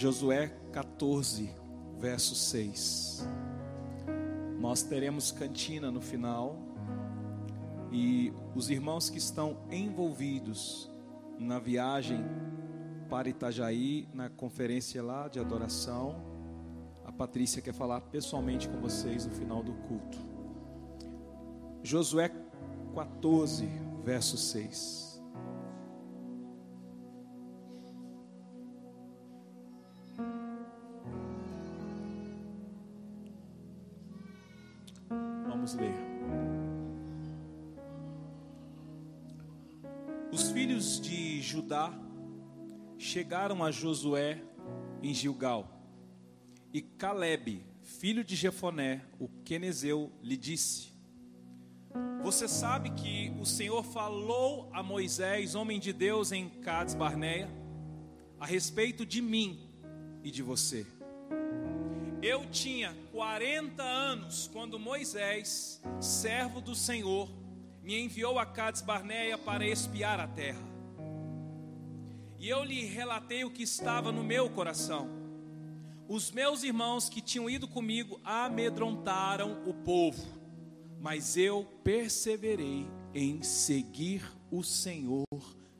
Josué 14, verso 6. Nós teremos cantina no final e os irmãos que estão envolvidos na viagem para Itajaí, na conferência lá de adoração, a Patrícia quer falar pessoalmente com vocês no final do culto. Josué 14, verso 6. Chegaram a Josué em Gilgal. E Caleb, filho de Jefoné, o quenezeu, lhe disse: Você sabe que o Senhor falou a Moisés, homem de Deus, em Cades Barneia, a respeito de mim e de você. Eu tinha 40 anos quando Moisés, servo do Senhor, me enviou a Cades Barneia para espiar a terra. E eu lhe relatei o que estava no meu coração. Os meus irmãos que tinham ido comigo amedrontaram o povo, mas eu perseverei em seguir o Senhor,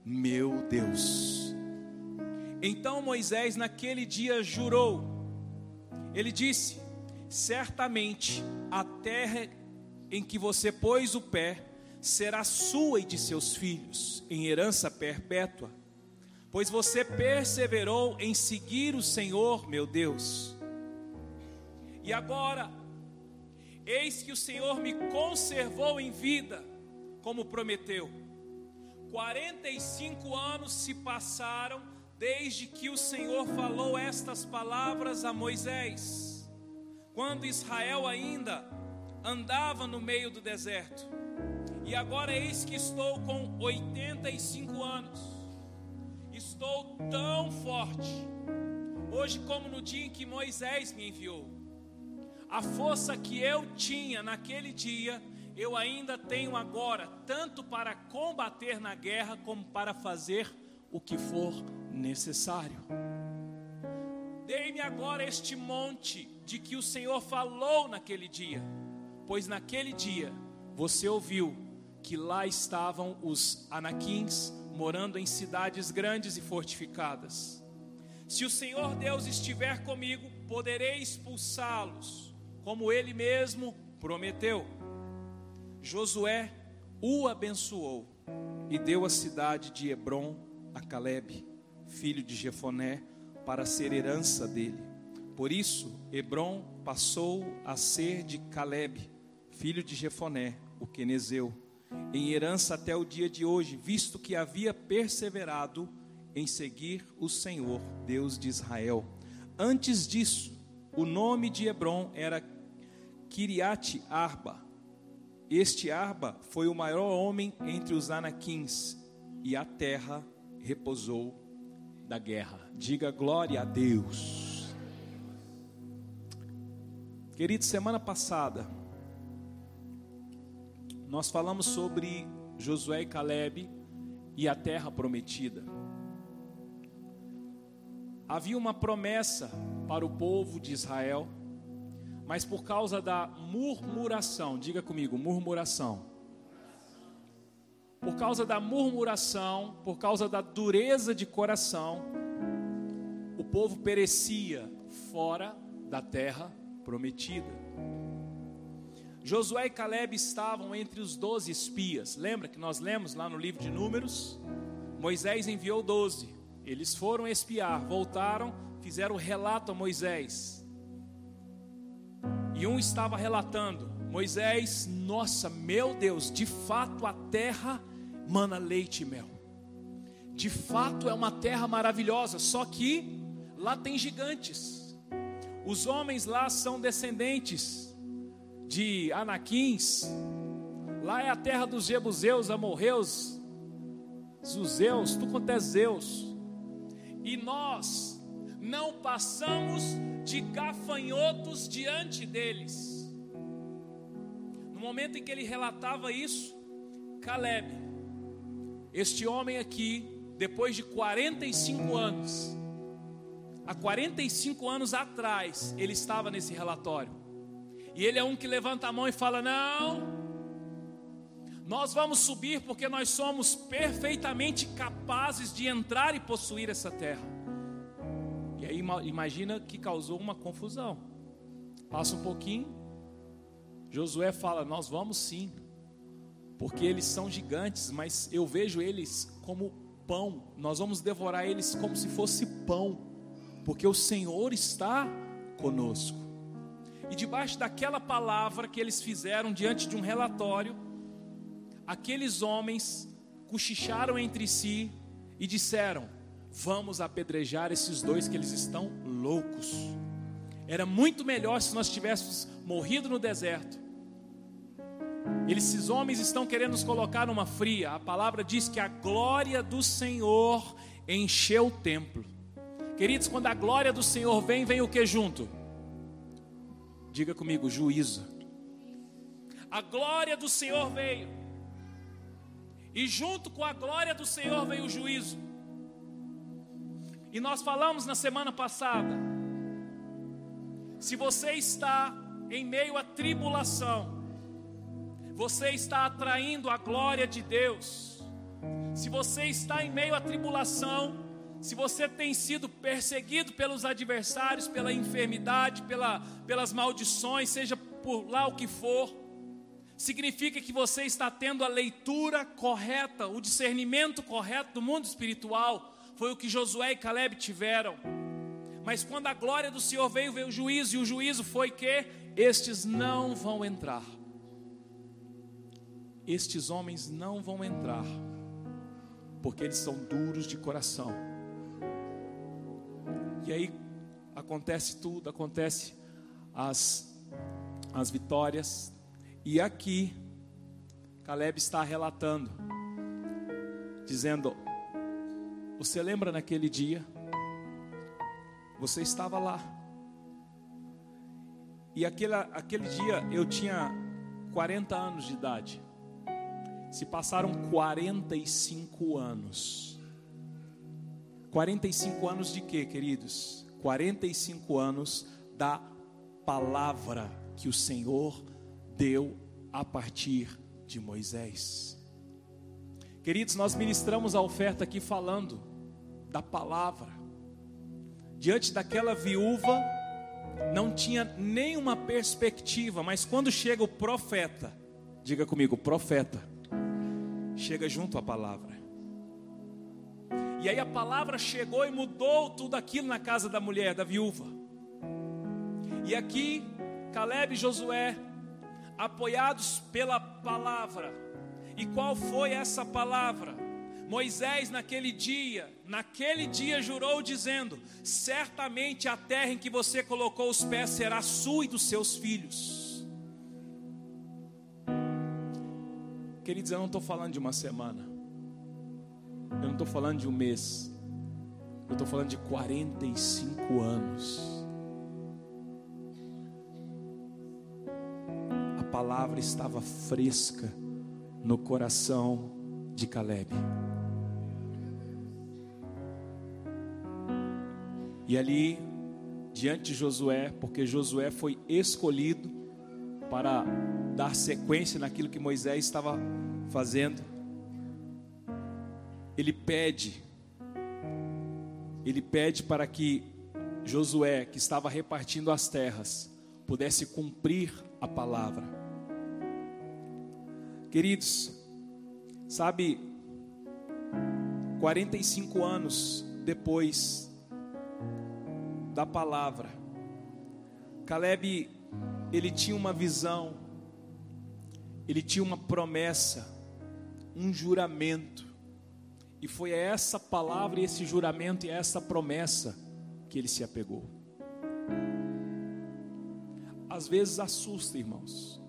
meu Deus. Então Moisés naquele dia jurou ele disse: Certamente a terra em que você pôs o pé será sua e de seus filhos, em herança perpétua, pois você perseverou em seguir o Senhor, meu Deus. E agora, eis que o Senhor me conservou em vida, como prometeu. 45 anos se passaram desde que o Senhor falou estas palavras a Moisés, quando Israel ainda andava no meio do deserto. E agora eis que estou com 85 anos. Estou tão forte, hoje como no dia em que Moisés me enviou. A força que eu tinha naquele dia, eu ainda tenho agora, tanto para combater na guerra, como para fazer o que for necessário. Dei-me agora este monte de que o Senhor falou naquele dia, pois naquele dia você ouviu que lá estavam os anaquins morando em cidades grandes e fortificadas. Se o Senhor Deus estiver comigo, poderei expulsá-los, como ele mesmo prometeu. Josué o abençoou e deu a cidade de Hebron a Caleb filho de Jefoné, para ser herança dele. Por isso, Hebron passou a ser de Caleb, filho de Jefoné, o quenezeu, em herança até o dia de hoje, visto que havia perseverado em seguir o Senhor, Deus de Israel. Antes disso, o nome de Hebron era Kiriat Arba. Este Arba foi o maior homem entre os anaquins, e a terra repousou da guerra. Diga glória a Deus. Querido, semana passada nós falamos sobre Josué e Caleb e a terra prometida. Havia uma promessa para o povo de Israel, mas por causa da murmuração, diga comigo, murmuração por causa da murmuração, por causa da dureza de coração, o povo perecia fora da terra prometida. Josué e Caleb estavam entre os doze espias. Lembra que nós lemos lá no livro de Números? Moisés enviou doze. Eles foram espiar, voltaram, fizeram relato a Moisés. E um estava relatando: Moisés, nossa, meu Deus, de fato a terra mana leite e mel. De fato é uma terra maravilhosa, só que lá tem gigantes. Os homens lá são descendentes de Anaquins. Lá é a terra dos Jebuseus, Amorreus, Zuzeus, tu quanto é Zeus. E nós não passamos de gafanhotos diante deles. No momento em que ele relatava isso, Caleb este homem aqui, depois de 45 anos, há 45 anos atrás, ele estava nesse relatório. E ele é um que levanta a mão e fala: Não, nós vamos subir porque nós somos perfeitamente capazes de entrar e possuir essa terra. E aí imagina que causou uma confusão. Passa um pouquinho, Josué fala: Nós vamos sim, porque eles são gigantes, mas eu vejo eles como pão, nós vamos devorar eles como se fosse pão, porque o Senhor está conosco. E debaixo daquela palavra que eles fizeram diante de um relatório, aqueles homens cochicharam entre si e disseram: Vamos apedrejar esses dois que eles estão loucos. Era muito melhor se nós tivéssemos morrido no deserto esses homens estão querendo nos colocar numa fria. A palavra diz que a glória do Senhor encheu o templo. Queridos, quando a glória do Senhor vem, vem o que junto? Diga comigo, juízo. A glória do Senhor veio. E junto com a glória do Senhor veio o juízo. E nós falamos na semana passada. Se você está em meio à tribulação, você está atraindo a glória de Deus. Se você está em meio à tribulação, se você tem sido perseguido pelos adversários, pela enfermidade, pela, pelas maldições, seja por lá o que for, significa que você está tendo a leitura correta, o discernimento correto do mundo espiritual. Foi o que Josué e Caleb tiveram. Mas quando a glória do Senhor veio, veio o juízo, e o juízo foi que estes não vão entrar estes homens não vão entrar, porque eles são duros de coração. E aí acontece tudo, acontece as, as vitórias, e aqui Caleb está relatando, dizendo: Você lembra naquele dia? Você estava lá. E aquele, aquele dia eu tinha 40 anos de idade. Se passaram 45 anos. 45 anos de quê, queridos? 45 anos da palavra que o Senhor deu a partir de Moisés. Queridos, nós ministramos a oferta aqui falando da palavra. Diante daquela viúva, não tinha nenhuma perspectiva, mas quando chega o profeta, diga comigo, profeta, chega junto à palavra. E aí a palavra chegou e mudou tudo aquilo na casa da mulher, da viúva. E aqui, Caleb e Josué, apoiados pela palavra. E qual foi essa palavra? Moisés, naquele dia, naquele dia jurou, dizendo: Certamente a terra em que você colocou os pés será sua e dos seus filhos Queridos, eu não estou falando de uma semana. Eu não estou falando de um mês. Eu estou falando de 45 anos. A palavra estava fresca no coração de Caleb. E ali, diante de Josué, porque Josué foi escolhido para dar sequência naquilo que Moisés estava fazendo. Ele pede, ele pede para que Josué, que estava repartindo as terras, pudesse cumprir a palavra. Queridos, sabe, 45 anos depois da palavra, Caleb ele tinha uma visão, ele tinha uma promessa, um juramento, e foi a essa palavra, e esse juramento e a essa promessa que ele se apegou. Às vezes assusta, irmãos.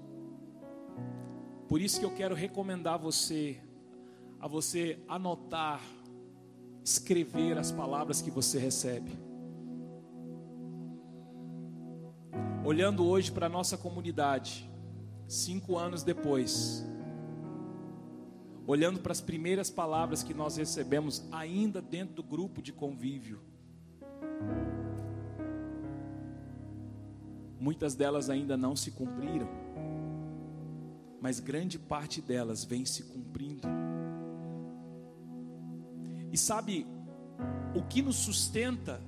Por isso que eu quero recomendar você a você anotar, escrever as palavras que você recebe. olhando hoje para a nossa comunidade, cinco anos depois, olhando para as primeiras palavras que nós recebemos ainda dentro do grupo de convívio, Muitas delas ainda não se cumpriram, mas grande parte delas vem se cumprindo. E sabe, o que nos sustenta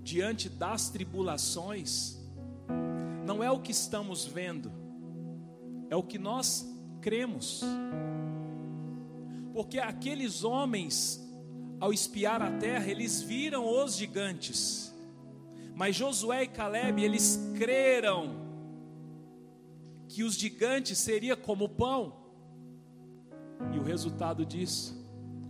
diante das tribulações não é o que estamos vendo, é o que nós cremos. Porque aqueles homens, ao espiar a terra, eles viram os gigantes. Mas Josué e Caleb, eles creram que os gigantes seria como pão. E o resultado disso,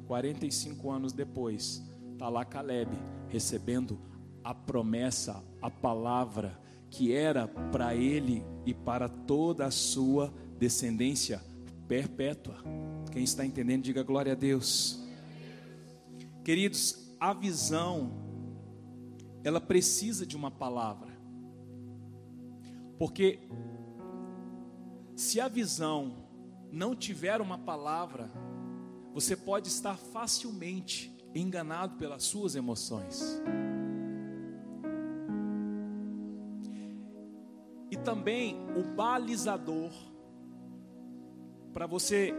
45 anos depois, está lá Caleb recebendo a promessa, a palavra que era para ele e para toda a sua descendência perpétua. Quem está entendendo, diga glória a Deus. Queridos, a visão, ela precisa de uma palavra, porque se a visão não tiver uma palavra, você pode estar facilmente enganado pelas suas emoções. E também o balizador para você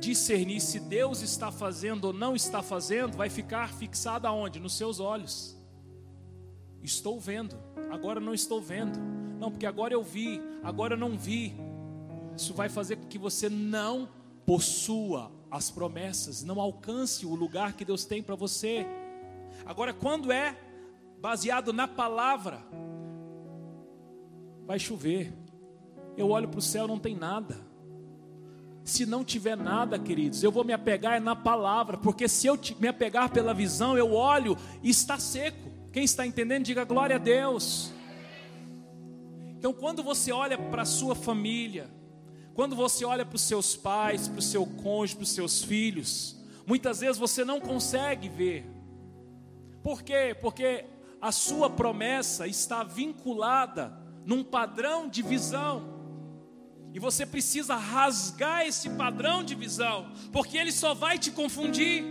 discernir se Deus está fazendo ou não está fazendo, vai ficar fixado aonde? Nos seus olhos. Estou vendo, agora não estou vendo. Não, porque agora eu vi, agora eu não vi. Isso vai fazer com que você não possua as promessas, não alcance o lugar que Deus tem para você. Agora, quando é baseado na palavra, vai chover. Eu olho para o céu, não tem nada. Se não tiver nada, queridos, eu vou me apegar na palavra, porque se eu me apegar pela visão, eu olho e está seco. Quem está entendendo, diga glória a Deus. Então, quando você olha para a sua família, quando você olha para os seus pais, para o seu cônjuge, para os seus filhos, muitas vezes você não consegue ver. Por quê? Porque a sua promessa está vinculada num padrão de visão. E você precisa rasgar esse padrão de visão, porque ele só vai te confundir.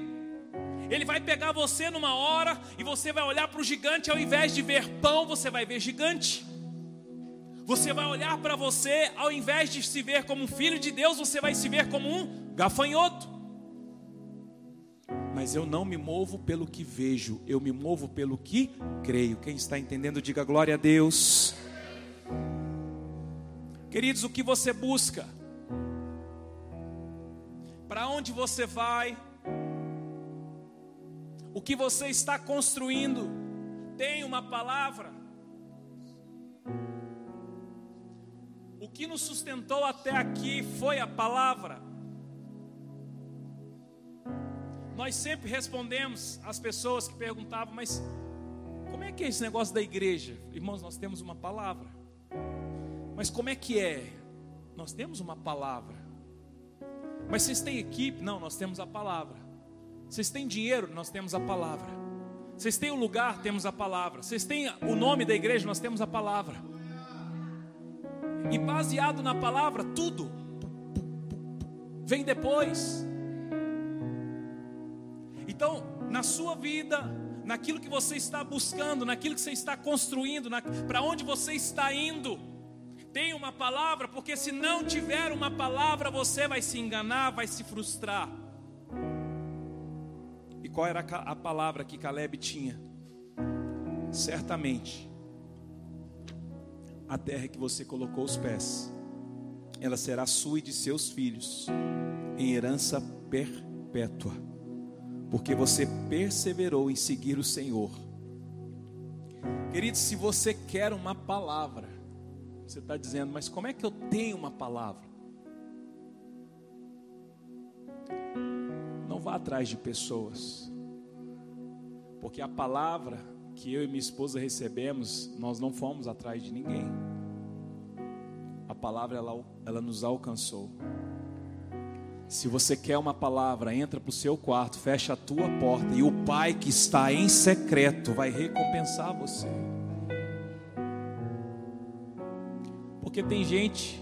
Ele vai pegar você numa hora e você vai olhar para o gigante, ao invés de ver pão, você vai ver gigante. Você vai olhar para você, ao invés de se ver como um filho de Deus, você vai se ver como um gafanhoto. Mas eu não me movo pelo que vejo, eu me movo pelo que creio. Quem está entendendo, diga glória a Deus. Queridos, o que você busca? Para onde você vai? O que você está construindo? Tem uma palavra? O que nos sustentou até aqui foi a palavra. Nós sempre respondemos às pessoas que perguntavam, mas como é que é esse negócio da igreja? Irmãos, nós temos uma palavra. Mas como é que é? Nós temos uma palavra. Mas vocês têm equipe? Não, nós temos a palavra. Vocês têm dinheiro? Nós temos a palavra. Vocês têm o lugar? Temos a palavra. Vocês têm o nome da igreja? Nós temos a palavra. E baseado na palavra, tudo vem depois. Então, na sua vida, naquilo que você está buscando, naquilo que você está construindo, para onde você está indo, tem uma palavra, porque se não tiver uma palavra, você vai se enganar, vai se frustrar. E qual era a palavra que Caleb tinha? Certamente, a terra que você colocou os pés, ela será sua e de seus filhos, em herança perpétua, porque você perseverou em seguir o Senhor. Querido, se você quer uma palavra, você está dizendo, mas como é que eu tenho uma palavra? Não vá atrás de pessoas, porque a palavra que eu e minha esposa recebemos, nós não fomos atrás de ninguém. A palavra ela, ela nos alcançou. Se você quer uma palavra, entra para o seu quarto, fecha a tua porta e o Pai que está em secreto vai recompensar você. Porque tem gente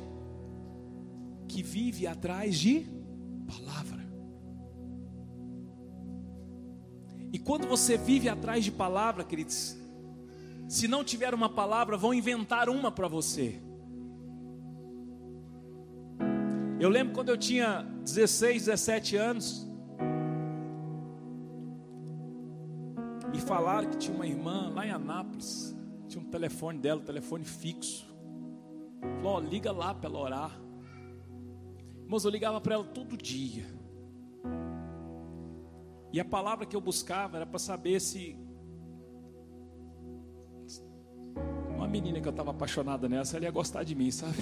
que vive atrás de palavra. E quando você vive atrás de palavra, queridos, se não tiver uma palavra, vão inventar uma para você. Eu lembro quando eu tinha 16, 17 anos, me falaram que tinha uma irmã lá em Anápolis, tinha um telefone dela, um telefone fixo. Falou, liga lá para ela orar. Irmãos, eu ligava para ela todo dia. E a palavra que eu buscava era para saber se uma menina que eu estava apaixonada nessa, ela ia gostar de mim, sabe?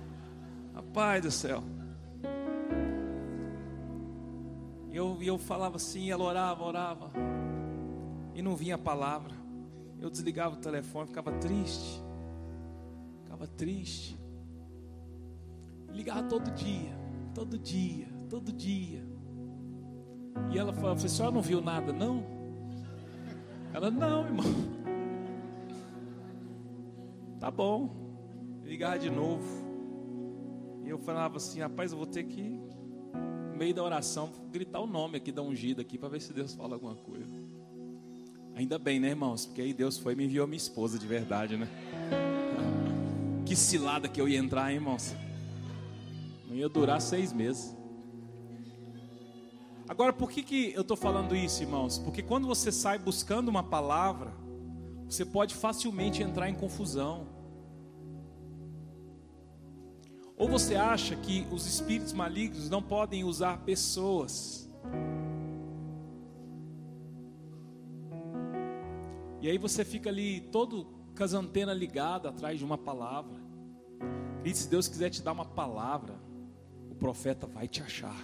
Pai do céu. E eu, eu falava assim, ela orava, orava. E não vinha a palavra. Eu desligava o telefone, ficava triste. Ficava triste. Ligava todo dia, todo dia, todo dia. E ela falava, a senhora não viu nada, não? Ela, não, irmão. Tá bom. Ligar de novo. E eu falava assim, rapaz, eu vou ter que, no meio da oração, gritar o nome aqui da ungida aqui para ver se Deus fala alguma coisa. Ainda bem, né, irmãos? Porque aí Deus foi e me enviou minha esposa de verdade, né? Que cilada que eu ia entrar, hein, irmãos? Não ia durar seis meses. Agora, por que, que eu estou falando isso, irmãos? Porque quando você sai buscando uma palavra, você pode facilmente entrar em confusão. Ou você acha que os espíritos malignos não podem usar pessoas? E aí você fica ali todo com as antenas ligadas atrás de uma palavra. E se Deus quiser te dar uma palavra, o profeta vai te achar.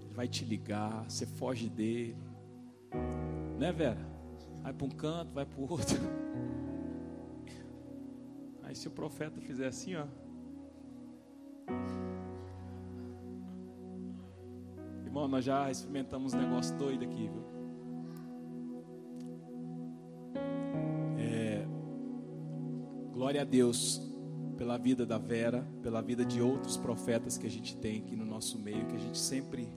Ele vai te ligar, você foge dele. Né, Vera? Vai para um canto, vai para o outro. Aí se o profeta fizer assim, ó. Irmão, nós já experimentamos um negócio doido aqui, viu? Glória a Deus pela vida da Vera, pela vida de outros profetas que a gente tem aqui no nosso meio, que a gente sempre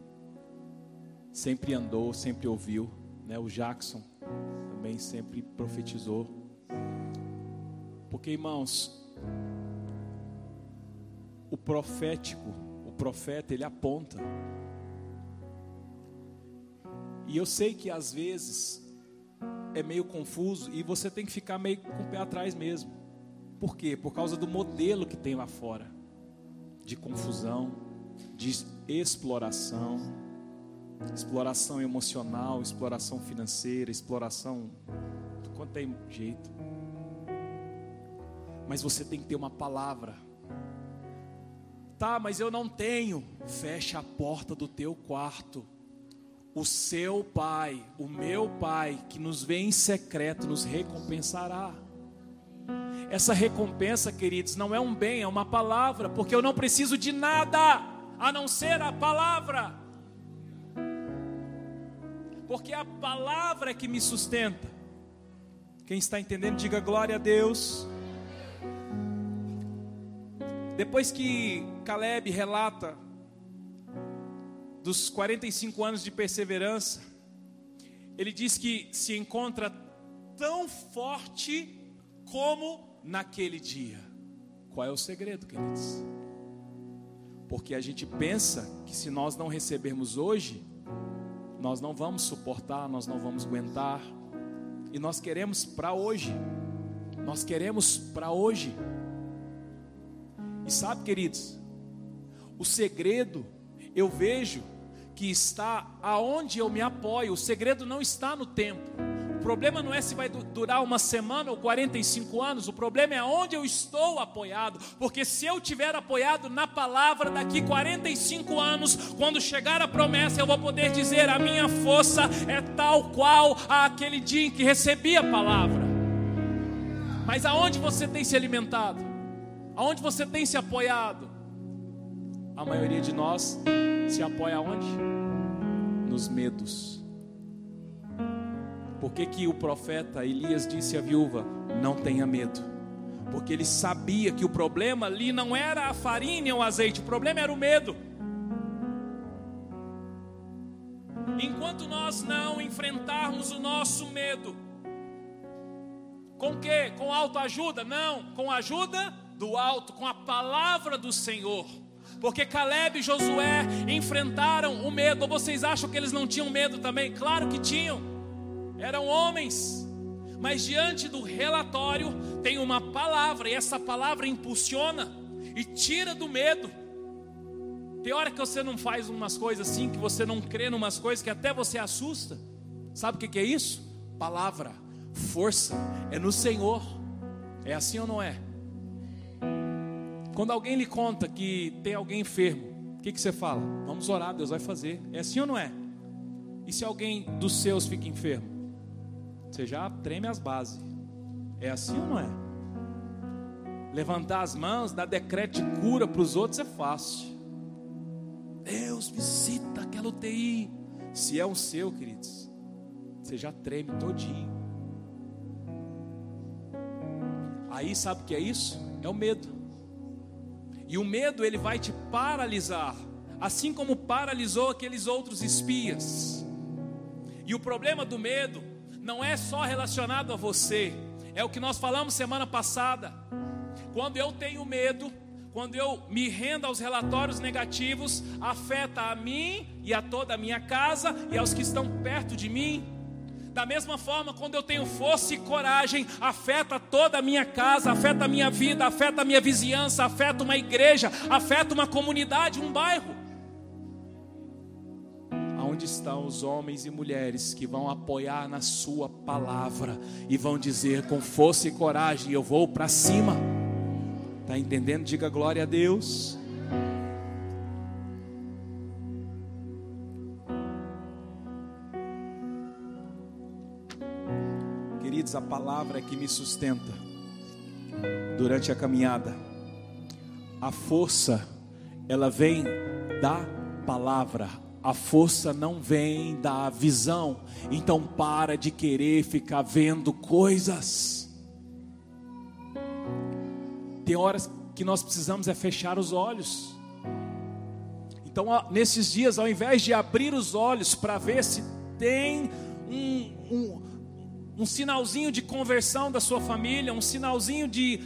sempre andou, sempre ouviu, né? O Jackson também sempre profetizou. Porque, irmãos, o profético, o profeta, ele aponta. E eu sei que às vezes é meio confuso e você tem que ficar meio com o pé atrás mesmo. Por quê? Por causa do modelo que tem lá fora de confusão, de exploração, exploração emocional, exploração financeira, exploração de quanto tem jeito mas você tem que ter uma palavra. Tá, mas eu não tenho. Fecha a porta do teu quarto. O seu pai, o meu pai, que nos vê em secreto, nos recompensará. Essa recompensa, queridos, não é um bem, é uma palavra, porque eu não preciso de nada a não ser a palavra. Porque a palavra é que me sustenta. Quem está entendendo, diga glória a Deus. Depois que Caleb relata dos 45 anos de perseverança, ele diz que se encontra tão forte como naquele dia. Qual é o segredo, queridos? Porque a gente pensa que se nós não recebermos hoje, nós não vamos suportar, nós não vamos aguentar. E nós queremos para hoje. Nós queremos para hoje. E sabe, queridos, o segredo eu vejo que está aonde eu me apoio. O segredo não está no tempo. O problema não é se vai durar uma semana ou 45 anos, o problema é aonde eu estou apoiado. Porque se eu tiver apoiado na palavra daqui 45 anos, quando chegar a promessa, eu vou poder dizer: a minha força é tal qual aquele dia em que recebi a palavra. Mas aonde você tem se alimentado? Aonde você tem se apoiado? A maioria de nós se apoia aonde? Nos medos. Por que, que o profeta Elias disse à viúva: Não tenha medo? Porque ele sabia que o problema ali não era a farinha ou o azeite, o problema era o medo. Enquanto nós não enfrentarmos o nosso medo. Com que? Com autoajuda? Não, com ajuda do alto, com a palavra do Senhor. Porque Caleb e Josué enfrentaram o medo. Ou vocês acham que eles não tinham medo também? Claro que tinham. Eram homens. Mas diante do relatório tem uma palavra, e essa palavra impulsiona e tira do medo. Tem hora que você não faz umas coisas assim, que você não crê em umas coisas que até você assusta. Sabe o que é isso? Palavra, força, é no Senhor. É assim ou não é? Quando alguém lhe conta que tem alguém enfermo, o que, que você fala? Vamos orar, Deus vai fazer. É assim ou não é? E se alguém dos seus fica enfermo? Você já treme as bases. É assim ou não é? Levantar as mãos, dar decreto de cura para os outros é fácil. Deus visita aquela UTI. Se é o seu, queridos, você já treme todinho. Aí sabe o que é isso? É o medo. E o medo ele vai te paralisar, assim como paralisou aqueles outros espias. E o problema do medo não é só relacionado a você, é o que nós falamos semana passada. Quando eu tenho medo, quando eu me rendo aos relatórios negativos, afeta a mim e a toda a minha casa e aos que estão perto de mim. Da mesma forma, quando eu tenho força e coragem, afeta toda a minha casa, afeta a minha vida, afeta a minha vizinhança, afeta uma igreja, afeta uma comunidade, um bairro. Aonde estão os homens e mulheres que vão apoiar na Sua palavra e vão dizer com força e coragem: Eu vou para cima. Está entendendo? Diga glória a Deus. Queridos, a palavra é que me sustenta durante a caminhada. A força, ela vem da palavra. A força não vem da visão. Então para de querer ficar vendo coisas. Tem horas que nós precisamos é fechar os olhos. Então, nesses dias, ao invés de abrir os olhos para ver se tem um, um, um, sinalzinho de conversão da sua família, um sinalzinho de,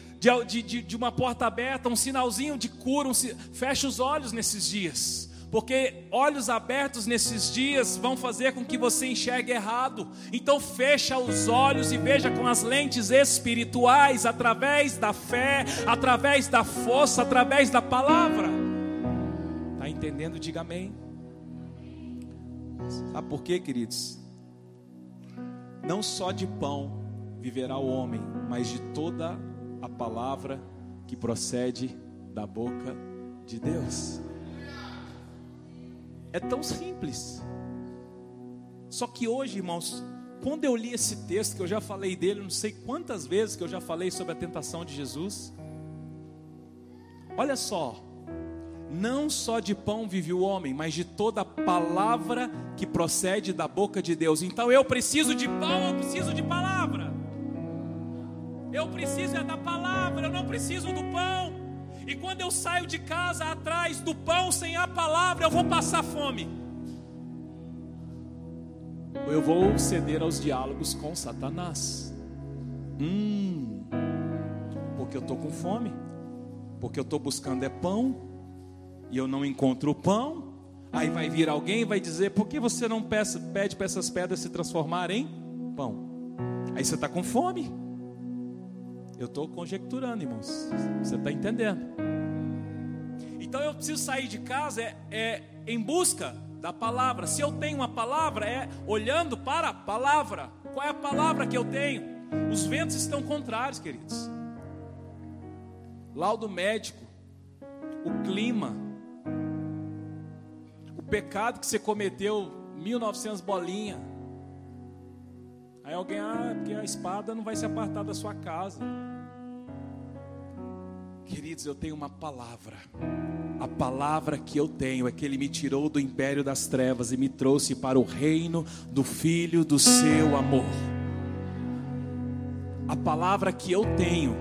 de, de, de uma porta aberta, um sinalzinho de cura, um, feche os olhos nesses dias porque olhos abertos nesses dias vão fazer com que você enxergue errado. Então fecha os olhos e veja com as lentes espirituais, através da fé, através da força, através da palavra. Tá entendendo? Diga amém. Sabe por quê, queridos? Não só de pão viverá o homem, mas de toda a palavra que procede da boca de Deus. É tão simples. Só que hoje, irmãos, quando eu li esse texto, que eu já falei dele, não sei quantas vezes que eu já falei sobre a tentação de Jesus. Olha só, não só de pão vive o homem, mas de toda palavra que procede da boca de Deus. Então eu preciso de pão, eu preciso de palavra. Eu preciso é da palavra, eu não preciso do pão. E quando eu saio de casa atrás do pão sem a palavra, eu vou passar fome. Ou eu vou ceder aos diálogos com Satanás. Hum, porque eu estou com fome, porque eu estou buscando é pão, e eu não encontro o pão. Aí vai vir alguém e vai dizer: por que você não pede para essas pedras se transformarem em pão? Aí você está com fome. Eu estou conjecturando, irmãos. Você está entendendo? Então eu preciso sair de casa é, é em busca da palavra. Se eu tenho uma palavra, é olhando para a palavra. Qual é a palavra que eu tenho? Os ventos estão contrários, queridos. Laudo médico, o clima, o pecado que você cometeu, 1900 bolinha. Aí alguém, ah, porque a espada não vai se apartar da sua casa. Queridos, eu tenho uma palavra. A palavra que eu tenho é que Ele me tirou do império das trevas e me trouxe para o reino do Filho do seu amor. A palavra que eu tenho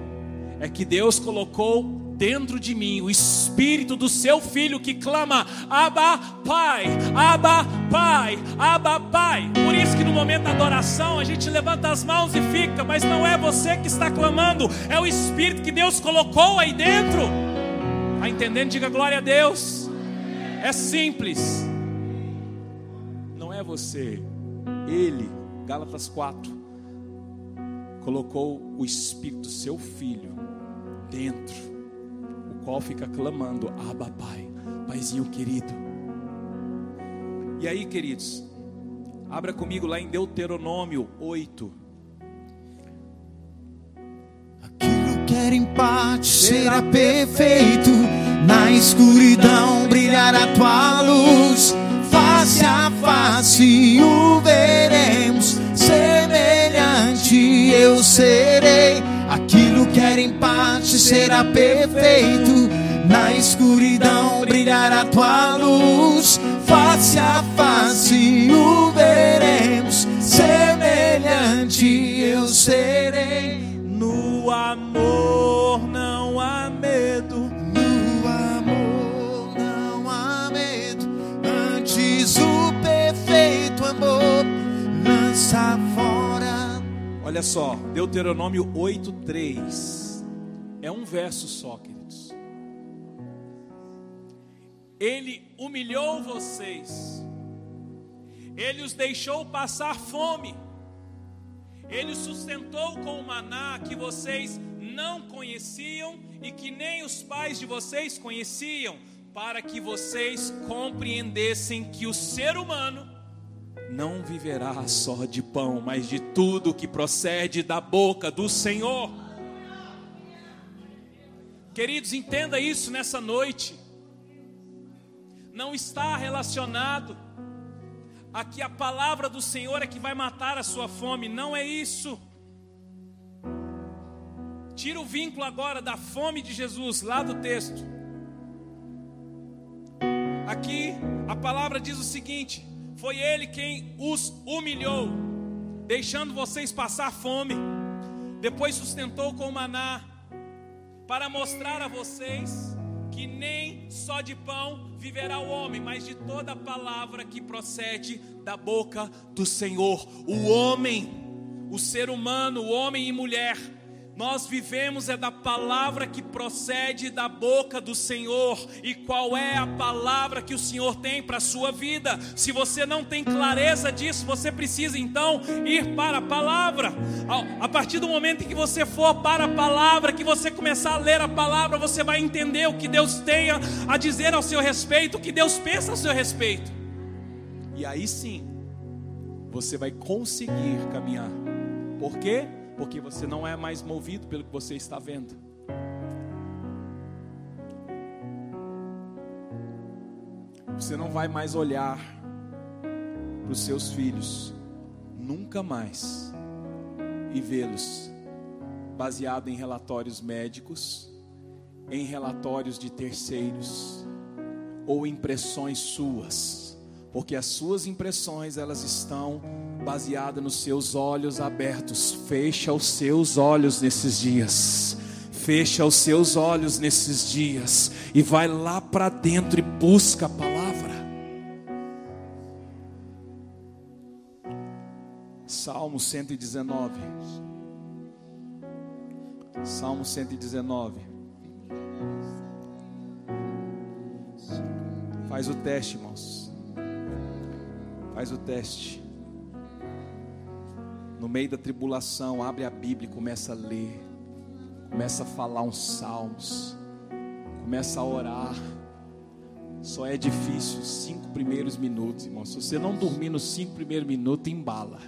é que Deus colocou dentro de mim o espírito do seu filho que clama: Abba, Pai, Abba, Pai, Abba, Pai. Por isso que no momento da adoração a gente levanta as mãos e fica, mas não é você que está clamando, é o Espírito que Deus colocou aí dentro. Está entendendo? Diga glória a Deus. É simples. Não é você, Ele, Gálatas 4, colocou o Espírito do seu filho dentro, qual fica clamando: Abba, Pai, Paizinho querido. E aí, queridos, abra comigo lá em Deuteronômio 8. Aquilo que era em parte será perfeito, na escuridão brilhará tua luz, face a face o veremos semelhante eu serei. Em parte será perfeito. Na escuridão brilhará tua luz. Face a face o veremos. Semelhante eu serei. No amor não há medo. No amor não há medo. Antes o perfeito amor lança fora. Olha só, Deuteronômio 8:3. É um verso só, queridos. Ele humilhou vocês. Ele os deixou passar fome. Ele sustentou com o maná que vocês não conheciam e que nem os pais de vocês conheciam, para que vocês compreendessem que o ser humano não viverá só de pão, mas de tudo que procede da boca do Senhor. Queridos, entenda isso nessa noite. Não está relacionado a que a palavra do Senhor é que vai matar a sua fome, não é isso. Tira o vínculo agora da fome de Jesus, lá do texto. Aqui a palavra diz o seguinte: foi Ele quem os humilhou, deixando vocês passar fome, depois sustentou com maná, para mostrar a vocês que nem só de pão viverá o homem, mas de toda palavra que procede da boca do Senhor. O homem, o ser humano, o homem e mulher, nós vivemos é da palavra que procede da boca do Senhor. E qual é a palavra que o Senhor tem para a sua vida? Se você não tem clareza disso, você precisa então ir para a palavra. A partir do momento em que você for para a palavra, que você começar a ler a palavra, você vai entender o que Deus tem a dizer ao seu respeito, o que Deus pensa ao seu respeito. E aí sim, você vai conseguir caminhar. Por quê? Porque você não é mais movido pelo que você está vendo. Você não vai mais olhar para os seus filhos, nunca mais, e vê-los baseado em relatórios médicos, em relatórios de terceiros ou impressões suas, porque as suas impressões elas estão baseada nos seus olhos abertos. Fecha os seus olhos nesses dias. Fecha os seus olhos nesses dias e vai lá para dentro e busca a palavra. Salmo 119. Salmo 119. Faz o teste, irmãos. Faz o teste no meio da tribulação, abre a Bíblia e começa a ler, começa a falar uns salmos, começa a orar. Só é difícil os cinco primeiros minutos, irmão. Se você não dormir nos cinco primeiros minutos, embala.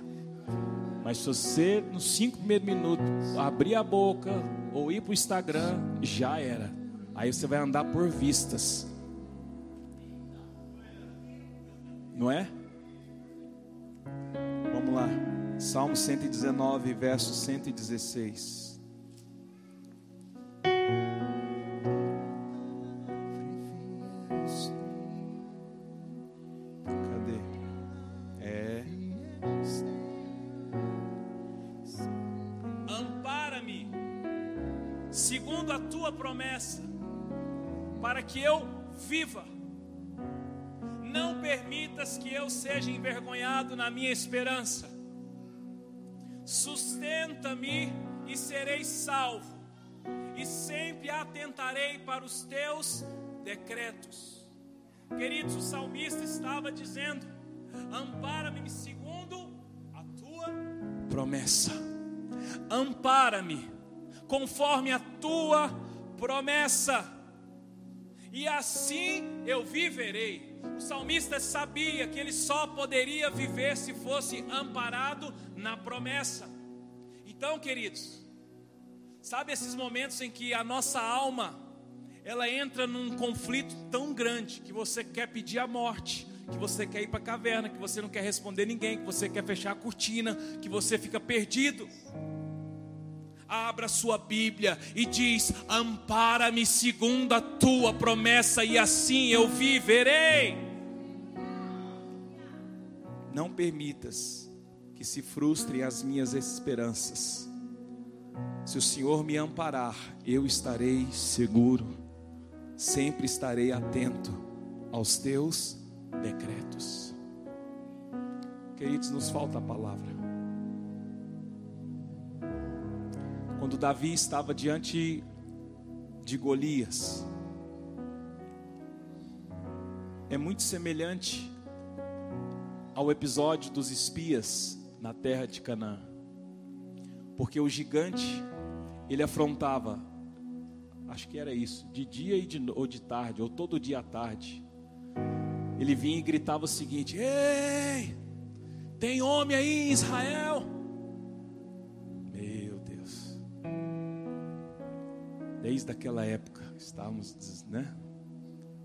Mas se você, nos cinco primeiros minutos, abrir a boca ou ir para o Instagram, já era. Aí você vai andar por vistas. Não é? Vamos lá. Salmo 119, verso 116. Cadê? É. Ampara-me, segundo a tua promessa, para que eu viva. Não Não permitas que eu seja envergonhado na minha esperança. Sustenta-me e serei salvo, e sempre atentarei para os teus decretos. Queridos, o salmista estava dizendo: Ampara-me segundo a tua promessa. Ampara-me conforme a tua promessa. E assim eu viverei. O salmista sabia que ele só poderia viver se fosse amparado na promessa. Então, queridos, sabe esses momentos em que a nossa alma ela entra num conflito tão grande que você quer pedir a morte, que você quer ir para a caverna, que você não quer responder ninguém, que você quer fechar a cortina, que você fica perdido. Abra sua Bíblia e diz: Ampara-me segundo a tua promessa, e assim eu viverei. Não permitas que se frustrem as minhas esperanças. Se o Senhor me amparar, eu estarei seguro, sempre estarei atento aos teus decretos. Queridos, nos falta a palavra. Quando Davi estava diante de Golias, é muito semelhante ao episódio dos espias na terra de Canaã. Porque o gigante, ele afrontava, acho que era isso, de dia e de, ou de tarde, ou todo dia à tarde. Ele vinha e gritava o seguinte: Ei, tem homem aí em Israel? Desde aquela época estávamos né,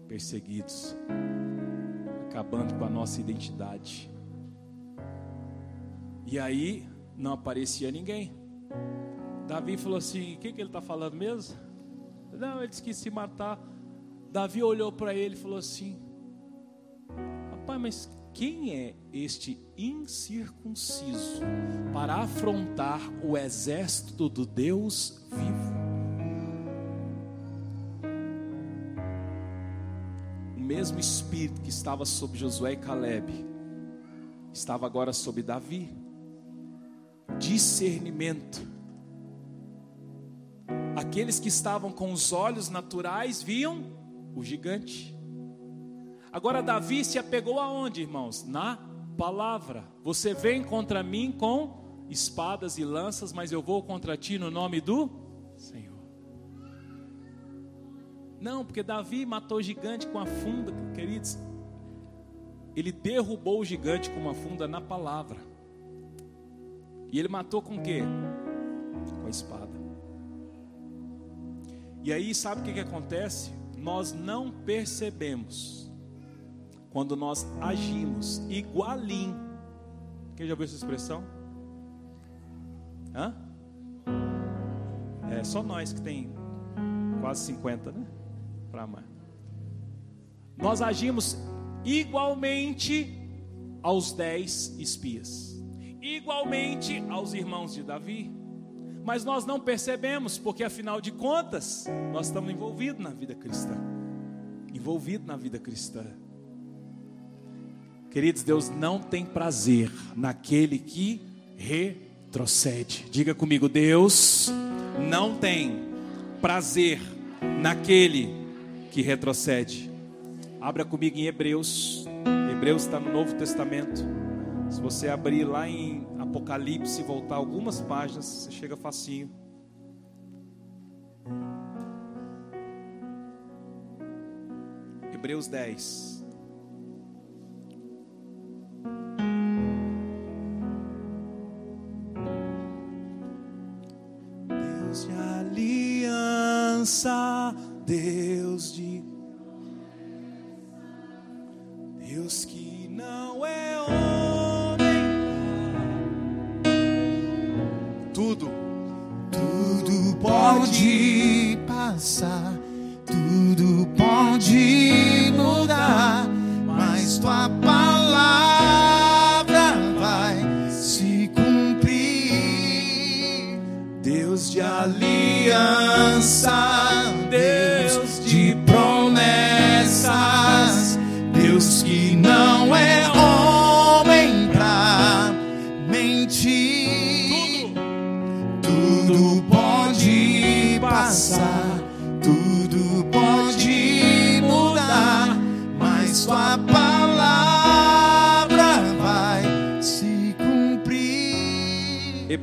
perseguidos, acabando com a nossa identidade. E aí não aparecia ninguém. Davi falou assim: O que, que ele está falando mesmo? Não, ele disse que se matar. Davi olhou para ele e falou assim: Rapaz, mas quem é este incircunciso para afrontar o exército do Deus vivo? Mesmo espírito que estava sobre Josué e Caleb estava agora sobre Davi discernimento. Aqueles que estavam com os olhos naturais viam o gigante. Agora Davi se apegou aonde, irmãos? Na palavra. Você vem contra mim com espadas e lanças, mas eu vou contra ti no nome do Senhor. Não, porque Davi matou o gigante com a funda, queridos. Ele derrubou o gigante com uma funda na palavra. E ele matou com o quê? Com a espada. E aí, sabe o que, que acontece? Nós não percebemos quando nós agimos igualinho. Quem já viu essa expressão? Hã? É só nós que tem quase 50, né? Para amar. Nós agimos igualmente aos dez espias igualmente aos irmãos de Davi. Mas nós não percebemos, porque afinal de contas, nós estamos envolvidos na vida cristã. Envolvidos na vida cristã. Queridos, Deus não tem prazer naquele que retrocede. Diga comigo, Deus não tem prazer naquele que retrocede. Abra comigo em Hebreus. Hebreus está no Novo Testamento. Se você abrir lá em Apocalipse e voltar algumas páginas, você chega facinho. Hebreus 10. Deus de aliança, Deus de Deus que não é pode passar,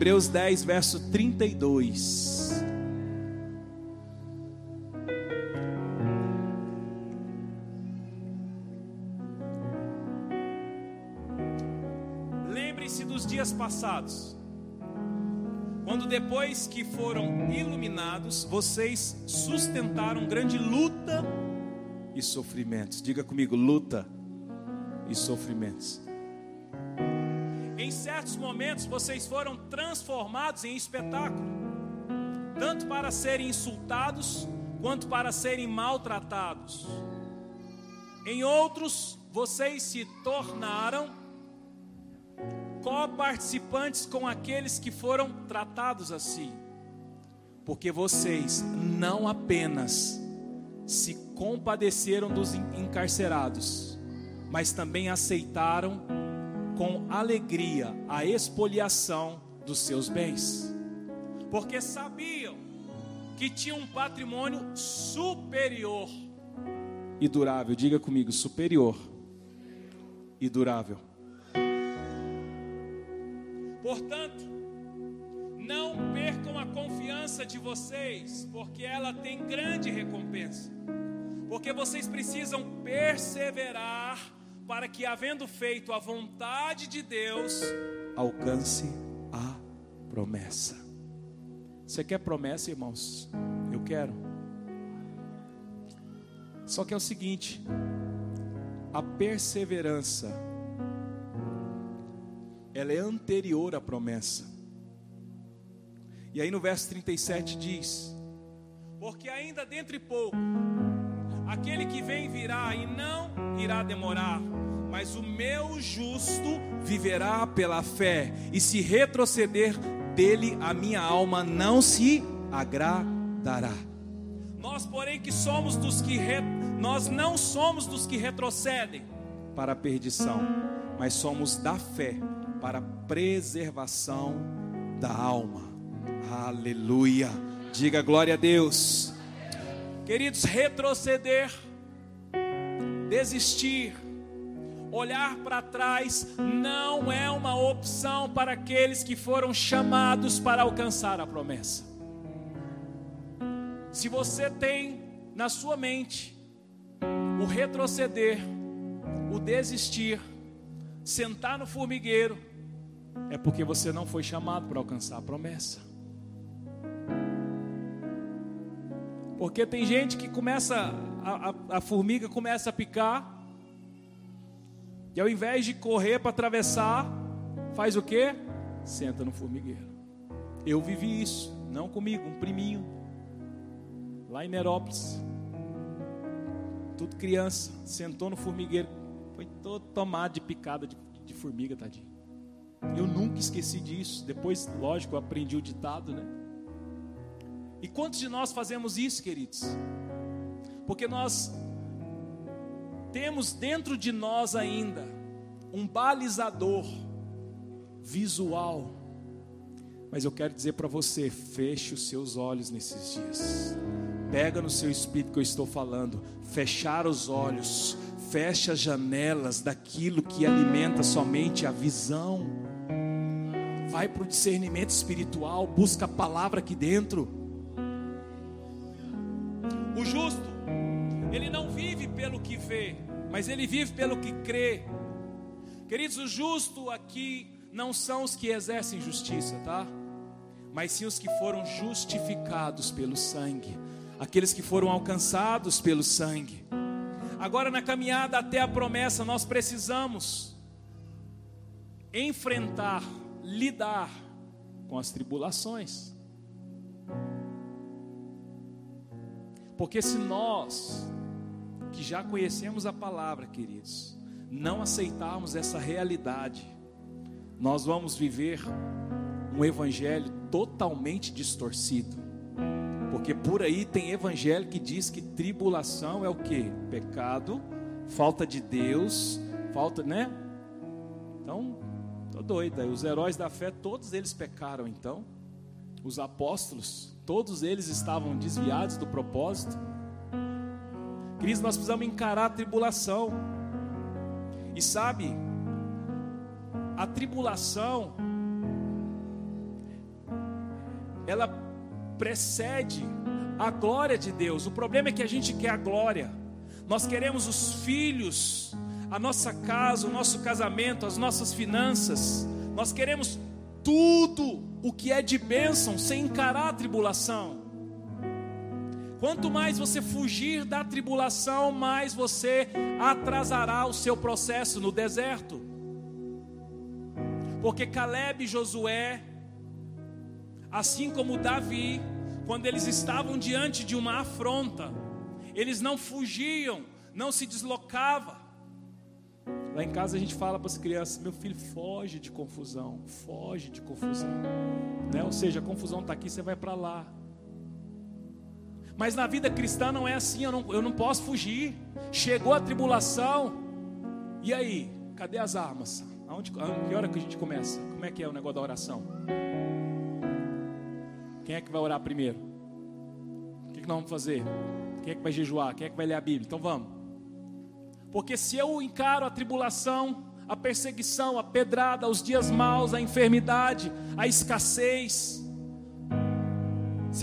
Hebreus 10, verso 32. Lembre-se dos dias passados, quando depois que foram iluminados, vocês sustentaram grande luta e sofrimentos. Diga comigo, luta e sofrimentos. Certos momentos vocês foram transformados em espetáculo, tanto para serem insultados quanto para serem maltratados. Em outros, vocês se tornaram coparticipantes com aqueles que foram tratados assim, porque vocês não apenas se compadeceram dos encarcerados, mas também aceitaram com alegria a expoliação dos seus bens, porque sabiam que tinham um patrimônio superior e durável. Diga comigo, superior e durável. Portanto, não percam a confiança de vocês, porque ela tem grande recompensa. Porque vocês precisam perseverar para que, havendo feito a vontade de Deus, alcance a promessa. Você quer promessa, irmãos? Eu quero. Só que é o seguinte: a perseverança ela é anterior à promessa. E aí no verso 37 diz: Porque ainda dentro de pouco, aquele que vem virá e não irá demorar, mas o meu justo viverá pela fé, e se retroceder dele, a minha alma não se agradará. Nós, porém, que somos dos que re... nós não somos dos que retrocedem para a perdição, mas somos da fé para a preservação da alma. Aleluia. Diga glória a Deus. Queridos, retroceder, desistir, olhar para trás não é uma opção para aqueles que foram chamados para alcançar a promessa. Se você tem na sua mente o retroceder, o desistir, sentar no formigueiro, é porque você não foi chamado para alcançar a promessa. Porque tem gente que começa, a, a, a formiga começa a picar, e ao invés de correr para atravessar, faz o que? Senta no formigueiro. Eu vivi isso, não comigo, um priminho, lá em Nerópolis. Tudo criança, sentou no formigueiro, foi todo tomado de picada de, de formiga, tadinho. Eu nunca esqueci disso. Depois, lógico, eu aprendi o ditado, né? E quantos de nós fazemos isso, queridos? Porque nós temos dentro de nós ainda um balizador visual. Mas eu quero dizer para você, feche os seus olhos nesses dias. Pega no seu espírito que eu estou falando, fechar os olhos, feche as janelas daquilo que alimenta somente a visão vai para o discernimento espiritual, busca a palavra aqui dentro. O justo, vê, mas ele vive pelo que crê. Queridos, o justo aqui não são os que exercem justiça, tá? Mas sim os que foram justificados pelo sangue, aqueles que foram alcançados pelo sangue. Agora, na caminhada até a promessa, nós precisamos enfrentar lidar com as tribulações. Porque se nós, que já conhecemos a palavra, queridos, não aceitarmos essa realidade, nós vamos viver um evangelho totalmente distorcido. Porque por aí tem evangelho que diz que tribulação é o que? Pecado, falta de Deus, falta, né? Então, doida. Os heróis da fé, todos eles pecaram então. os apóstolos, todos eles estavam desviados do propósito. Queridos, nós precisamos encarar a tribulação. E sabe, a tribulação, ela precede a glória de Deus. O problema é que a gente quer a glória. Nós queremos os filhos, a nossa casa, o nosso casamento, as nossas finanças. Nós queremos tudo o que é de bênção sem encarar a tribulação. Quanto mais você fugir da tribulação, mais você atrasará o seu processo no deserto. Porque Caleb e Josué, assim como Davi, quando eles estavam diante de uma afronta, eles não fugiam, não se deslocavam. Lá em casa a gente fala para as crianças: meu filho, foge de confusão, foge de confusão. Né? Ou seja, a confusão está aqui, você vai para lá. Mas na vida cristã não é assim, eu não, eu não posso fugir. Chegou a tribulação, e aí? Cadê as armas? Aonde, que hora que a gente começa? Como é que é o negócio da oração? Quem é que vai orar primeiro? O que, que nós vamos fazer? Quem é que vai jejuar? Quem é que vai ler a Bíblia? Então vamos. Porque se eu encaro a tribulação, a perseguição, a pedrada, os dias maus, a enfermidade, a escassez,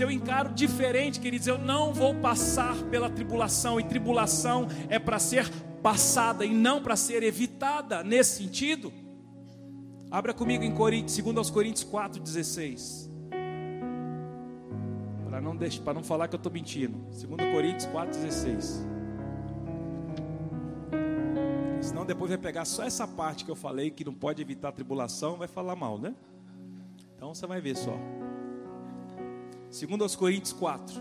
eu encaro diferente, queridos, eu não vou passar pela tribulação, e tribulação é para ser passada e não para ser evitada nesse sentido. Abra comigo em Coríntios, 2 Coríntios 4,16 para não, deixar, para não falar que eu estou mentindo. 2 Coríntios 4,16. Senão depois vai pegar só essa parte que eu falei, que não pode evitar a tribulação, vai falar mal, né? Então você vai ver só. 2 Coríntios 4.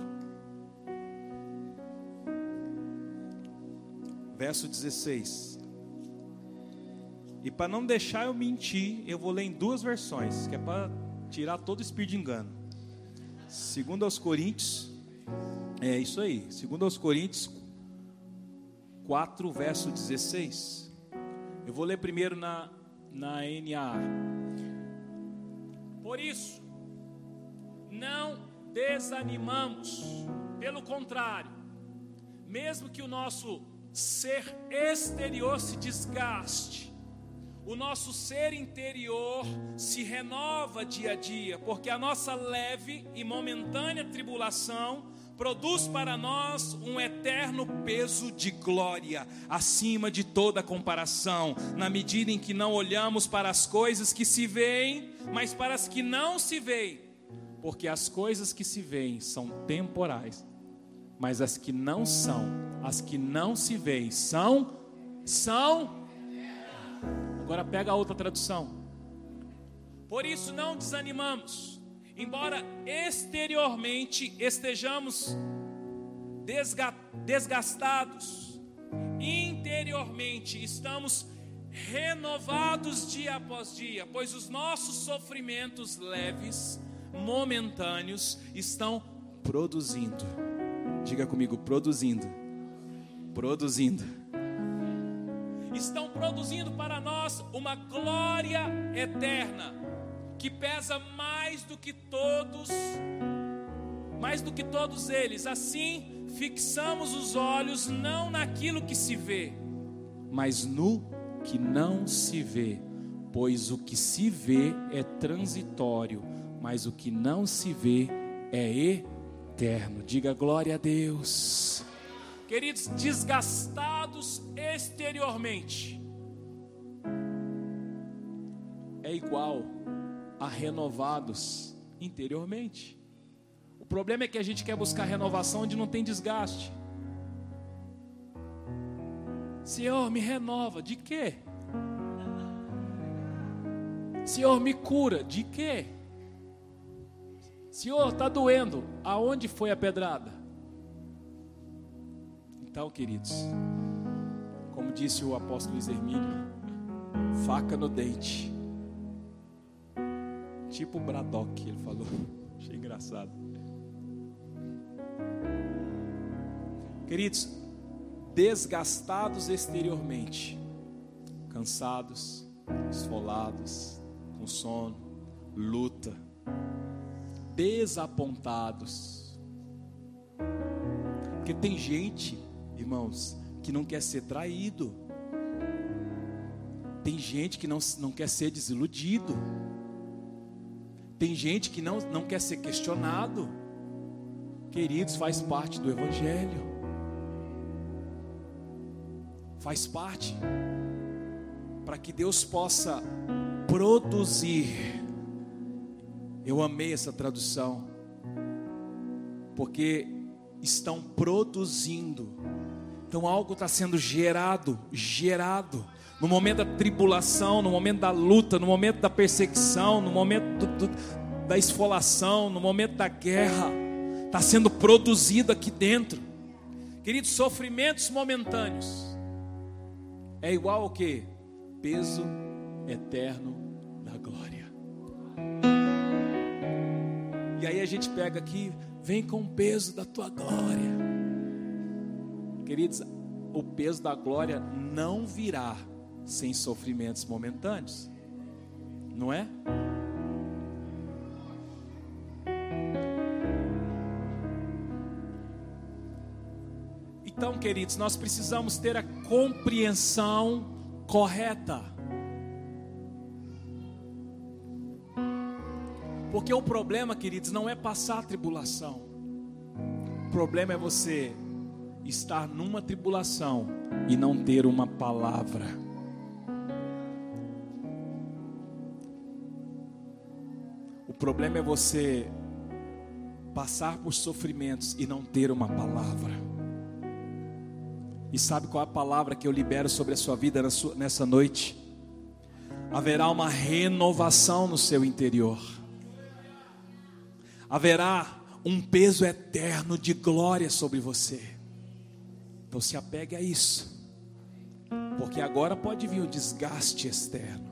Verso 16. E para não deixar eu mentir, eu vou ler em duas versões, que é para tirar todo o espírito de engano. Segundo aos Coríntios, é isso aí. Segundo aos Coríntios 4, verso 16. Eu vou ler primeiro na, na NAA. Por isso, não desanimamos, pelo contrário, mesmo que o nosso ser exterior se desgaste, o nosso ser interior se renova dia a dia, porque a nossa leve e momentânea tribulação produz para nós um eterno peso de glória, acima de toda comparação, na medida em que não olhamos para as coisas que se veem, mas para as que não se veem, porque as coisas que se veem são temporais, mas as que não são, as que não se veem, são, são Agora pega a outra tradução. Por isso não desanimamos, embora exteriormente estejamos desgastados, interiormente estamos renovados dia após dia, pois os nossos sofrimentos leves, momentâneos, estão produzindo. Diga comigo, produzindo. Produzindo estão produzindo para nós uma glória eterna que pesa mais do que todos, mais do que todos eles. Assim, fixamos os olhos não naquilo que se vê, mas no que não se vê, pois o que se vê é transitório, mas o que não se vê é eterno. Diga glória a Deus. Queridos, desgastados exteriormente é igual a renovados interiormente. O problema é que a gente quer buscar renovação onde não tem desgaste. Senhor, me renova, de quê? Senhor, me cura, de quê? Senhor, está doendo, aonde foi a pedrada? Então, queridos, como disse o apóstolo Luiz faca no dente. Tipo Braddock, ele falou. Achei engraçado. Queridos, desgastados exteriormente, cansados, esfolados, com sono, luta, desapontados. Porque tem gente, irmãos, que não quer ser traído. Tem gente que não, não quer ser desiludido. Tem gente que não, não quer ser questionado. Queridos, faz parte do Evangelho. Faz parte. Para que Deus possa produzir. Eu amei essa tradução. Porque estão produzindo. Então algo está sendo gerado, gerado. No momento da tribulação, no momento da luta, no momento da perseguição, no momento do, do, da esfolação, no momento da guerra, está sendo produzido aqui dentro. Queridos, sofrimentos momentâneos é igual ao que? Peso eterno da glória. E aí a gente pega aqui, vem com o peso da tua glória. Queridos, o peso da glória não virá sem sofrimentos momentâneos, não é? Então, queridos, nós precisamos ter a compreensão correta. Porque o problema, queridos, não é passar a tribulação. O problema é você estar numa tribulação e não ter uma palavra. O problema é você passar por sofrimentos e não ter uma palavra. E sabe qual é a palavra que eu libero sobre a sua vida nessa noite? Haverá uma renovação no seu interior haverá um peso eterno de glória sobre você. Então se apegue a isso, porque agora pode vir o desgaste externo,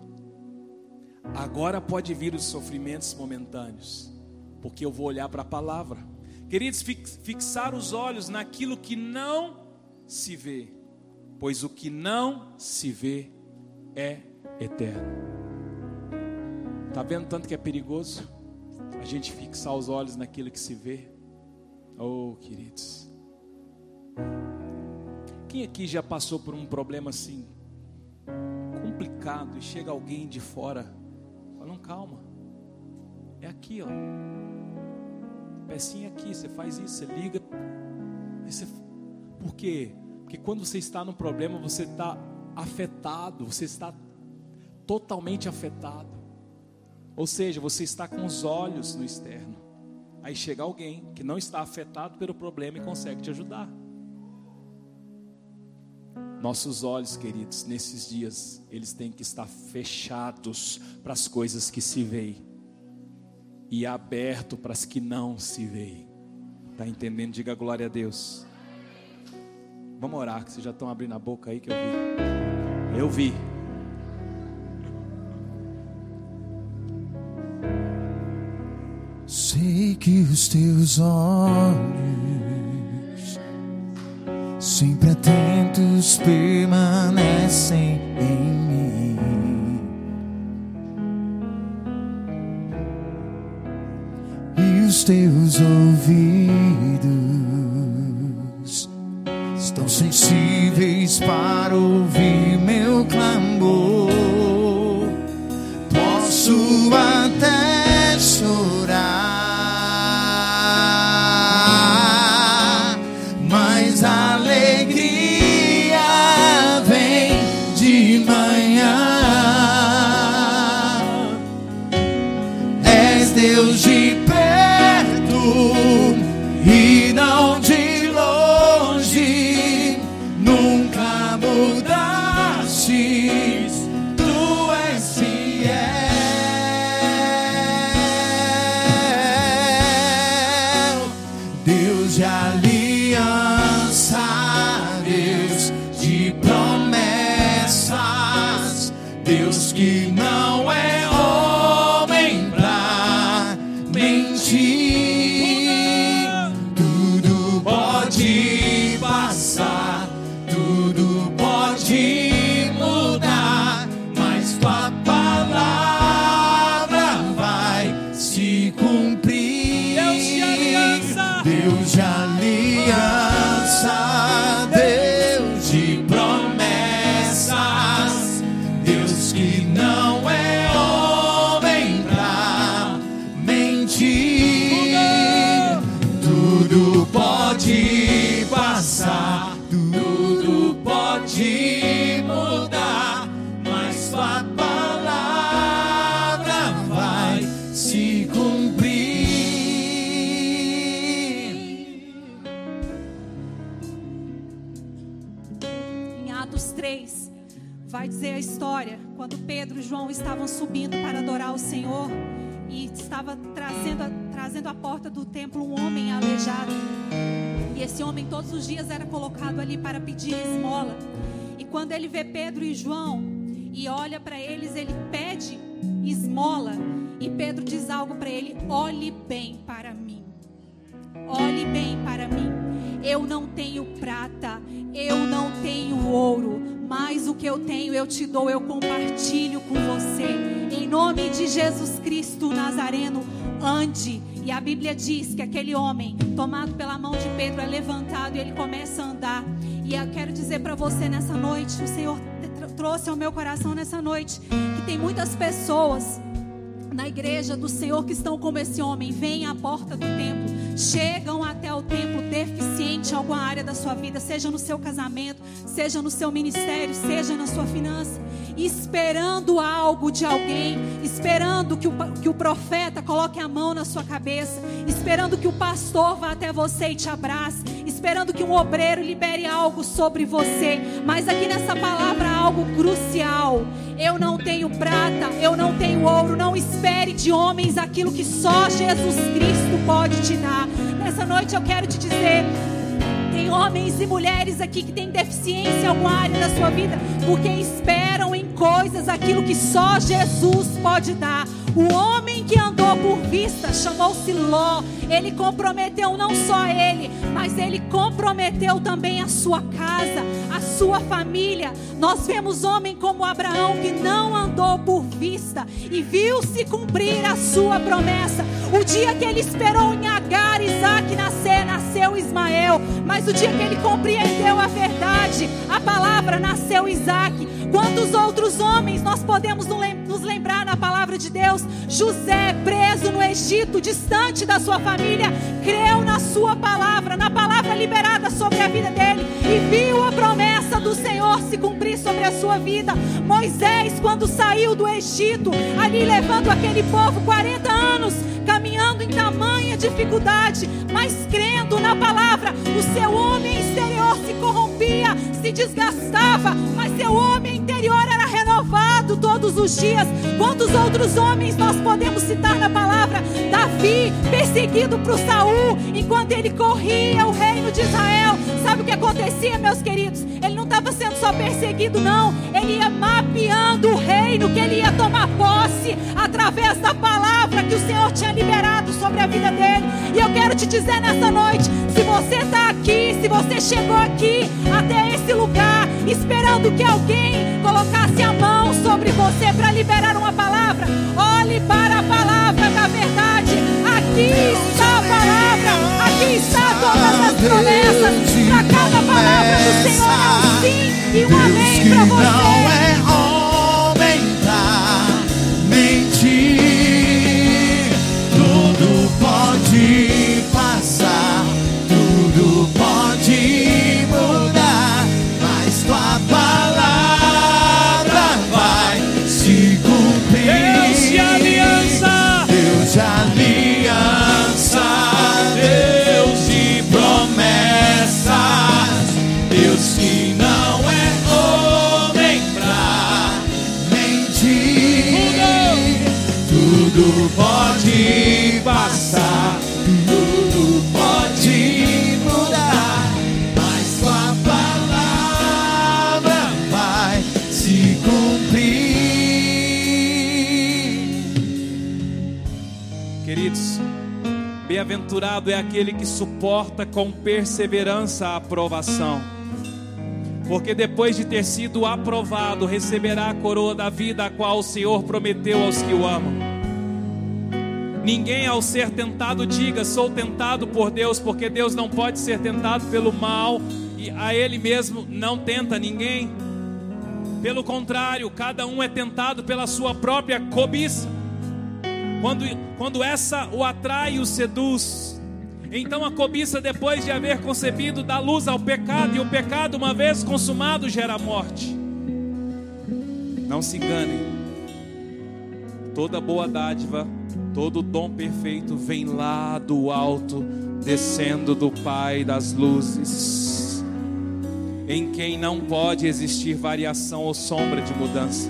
agora pode vir os sofrimentos momentâneos, porque eu vou olhar para a palavra. Queridos, fixar os olhos naquilo que não se vê, pois o que não se vê é eterno. Está vendo tanto que é perigoso? A gente fixar os olhos naquilo que se vê. Oh, queridos. Quem aqui já passou por um problema assim complicado e chega alguém de fora, fala, calma. É aqui, ó. Pecinha aqui, você faz isso, você liga. Você... Por quê? Porque quando você está no problema, você está afetado, você está totalmente afetado. Ou seja, você está com os olhos no externo. Aí chega alguém que não está afetado pelo problema e consegue te ajudar. Nossos olhos, queridos, nesses dias, eles têm que estar fechados para as coisas que se veem e aberto para as que não se veem. Está entendendo? Diga glória a Deus. Vamos orar, que vocês já estão abrindo a boca aí que eu vi. Eu vi. Que os teus olhos, sempre atentos, permanecem em mim. E os teus ouvidos vai dizer a história quando Pedro e João estavam subindo para adorar o Senhor e estava trazendo trazendo à porta do templo um homem aleijado. E esse homem todos os dias era colocado ali para pedir esmola. E quando ele vê Pedro e João e olha para eles, ele pede esmola. E Pedro diz algo para ele: olhe bem para mim. Olhe bem para mim. Eu não tenho prata, eu não tenho ouro, mas o que eu tenho eu te dou, eu compartilho com você. Em nome de Jesus Cristo Nazareno, ande. E a Bíblia diz que aquele homem, tomado pela mão de Pedro, é levantado e ele começa a andar. E eu quero dizer para você nessa noite, o Senhor tr- trouxe ao meu coração nessa noite, que tem muitas pessoas na igreja do Senhor que estão como esse homem, vêm à porta do templo, chegam até o templo deficiente em alguma área da sua vida, seja no seu casamento, seja no seu ministério, seja na sua finança, esperando algo de alguém, esperando que o, que o profeta coloque a mão na sua cabeça, esperando que o pastor vá até você e te abrace, esperando que um obreiro libere algo sobre você. Mas aqui nessa palavra algo crucial. Eu não tenho prata, eu não tenho ouro. Não espere de homens aquilo que só Jesus Cristo pode te dar. Nessa noite eu quero te dizer. Tem homens e mulheres aqui que têm deficiência em alguma área da sua vida, porque esperam em coisas aquilo que só Jesus pode dar. O homem que andou por vista chamou-se Ló. Ele comprometeu não só ele, mas ele comprometeu também a sua casa, a sua família. Nós vemos homem como Abraão que não andou por vista e viu se cumprir a sua promessa. O dia que ele esperou em Agar, Isaac nascer, nasceu Ismael. Mas o dia que ele compreendeu a verdade, a palavra, nasceu Isaac. Quantos outros homens nós podemos nos lembrar na palavra de Deus? José, preso no Egito, distante da sua família, creu na sua palavra, na palavra liberada sobre a vida dele e viu a promessa do Senhor se cumprir sobre a sua vida. Moisés, quando saiu do Egito, ali levando aquele povo 40 anos, caminhando em tamanha dificuldade, mas crendo na palavra, o seu homem exterior se se desgastava, mas seu homem interior era renovado todos os dias. Quantos outros homens nós podemos citar na palavra? Davi, perseguido por Saul, enquanto ele corria o reino de Israel. Sabe o que acontecia, meus queridos? Estava sendo só perseguido, não. Ele ia mapeando o reino que ele ia tomar posse através da palavra que o Senhor tinha liberado sobre a vida dele. E eu quero te dizer nessa noite: se você está aqui, se você chegou aqui até esse lugar, esperando que alguém colocasse a mão sobre você para liberar uma palavra, olhe para a palavra da verdade. Aqui está a palavra, aqui está todas as promessas. Para cada palavra do Senhor é um sim e um amém para você. Bem-aventurado é aquele que suporta com perseverança a aprovação. Porque depois de ter sido aprovado, receberá a coroa da vida, a qual o Senhor prometeu aos que o amam. Ninguém ao ser tentado diga, sou tentado por Deus, porque Deus não pode ser tentado pelo mal e a Ele mesmo não tenta ninguém. Pelo contrário, cada um é tentado pela sua própria cobiça. Quando, quando essa o atrai e o seduz, então a cobiça, depois de haver concebido, dá luz ao pecado, e o pecado, uma vez consumado, gera morte. Não se enganem, toda boa dádiva, todo dom perfeito vem lá do alto, descendo do Pai das luzes, em quem não pode existir variação ou sombra de mudança,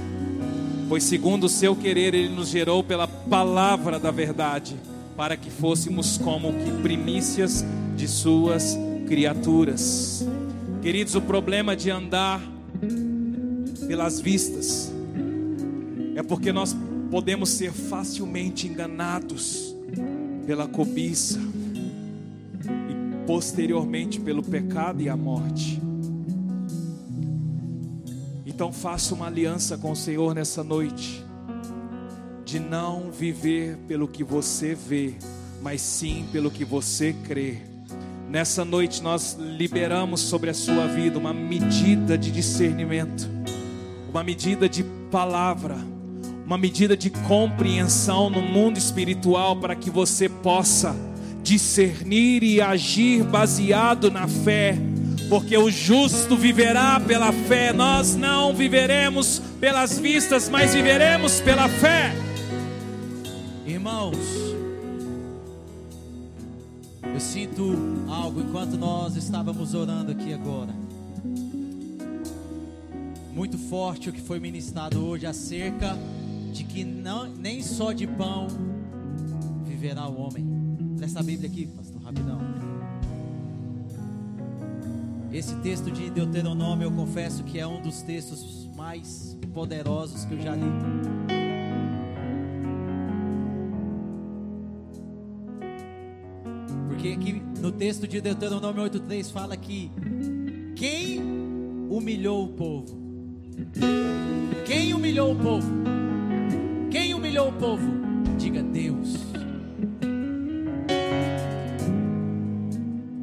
pois, segundo o seu querer, Ele nos gerou pela palavra da verdade para que fôssemos como que primícias de suas criaturas. Queridos, o problema de andar pelas vistas é porque nós podemos ser facilmente enganados pela cobiça e posteriormente pelo pecado e a morte. Então faça uma aliança com o Senhor nessa noite de não viver pelo que você vê, mas sim pelo que você crê. Nessa noite nós liberamos sobre a sua vida uma medida de discernimento, uma medida de palavra, uma medida de compreensão no mundo espiritual para que você possa discernir e agir baseado na fé, porque o justo viverá pela fé, nós não viveremos pelas vistas, mas viveremos pela fé. Irmãos, eu sinto algo enquanto nós estávamos orando aqui agora. Muito forte o que foi ministrado hoje acerca de que não, nem só de pão viverá o homem. Presta a Bíblia aqui, pastor, rapidão. Esse texto de Deuteronômio, eu confesso que é um dos textos mais poderosos que eu já li. Porque aqui no texto de Deuteronômio 8,3 fala que quem humilhou o povo? Quem humilhou o povo? Quem humilhou o povo? Diga Deus.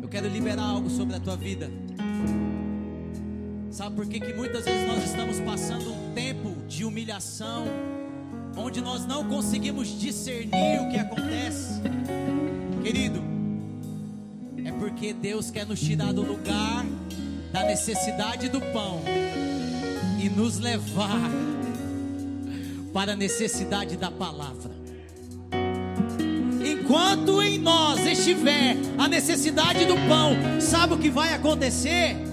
Eu quero liberar algo sobre a tua vida. Sabe por que, que muitas vezes nós estamos passando um tempo de humilhação, onde nós não conseguimos discernir o que acontece? Querido, porque Deus quer nos tirar do lugar da necessidade do pão e nos levar para a necessidade da palavra. Enquanto em nós estiver a necessidade do pão, sabe o que vai acontecer?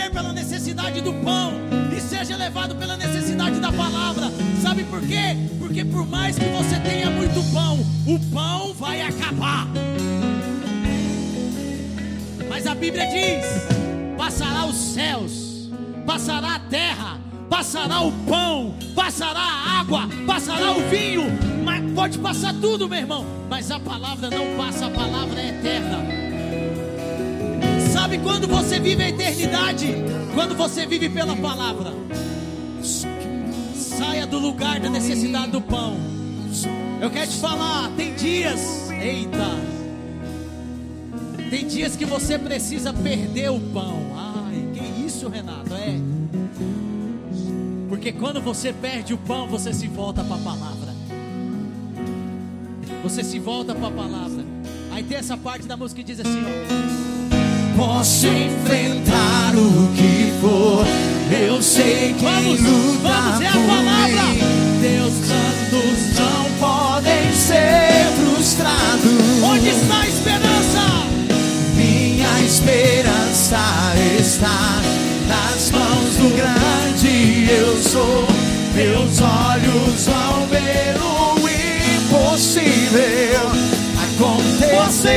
viver pela necessidade do pão e seja levado pela necessidade da palavra. Sabe por quê? Porque por mais que você tenha muito pão, o pão vai acabar. Mas a Bíblia diz: passará os céus, passará a terra, passará o pão, passará a água, passará o vinho, mas pode passar tudo, meu irmão, mas a palavra não passa, a palavra é eterna. Sabe quando você vive a eternidade? Quando você vive pela palavra. Saia do lugar da necessidade do pão. Eu quero te falar, tem dias, eita, tem dias que você precisa perder o pão. Ai, que isso, Renato? É. Porque quando você perde o pão, você se volta para a palavra. Você se volta para a palavra. Aí tem essa parte da música que diz assim: ó. Posso enfrentar o que for. Eu sei que vamos, luta vamos, é a palavra. Santos não podem ser frustrados. Onde está a esperança? Minha esperança está nas mãos do grande eu sou. Meus olhos vão ver o impossível Posso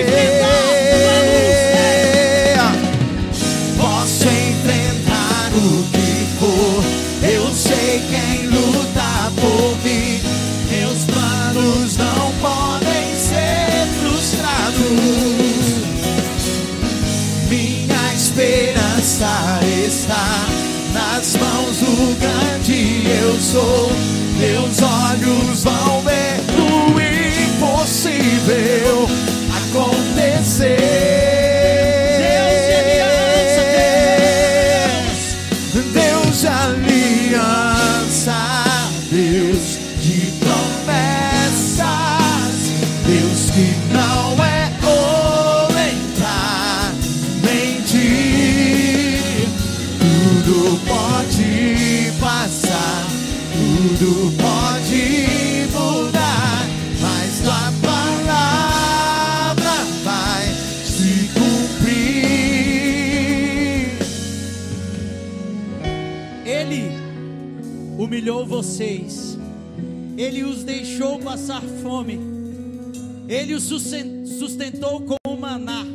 esperança está nas mãos do grande eu sou. Meus olhos vão ver o impossível acontecer. Vocês, Ele os deixou passar fome, Ele os susten- sustentou com o maná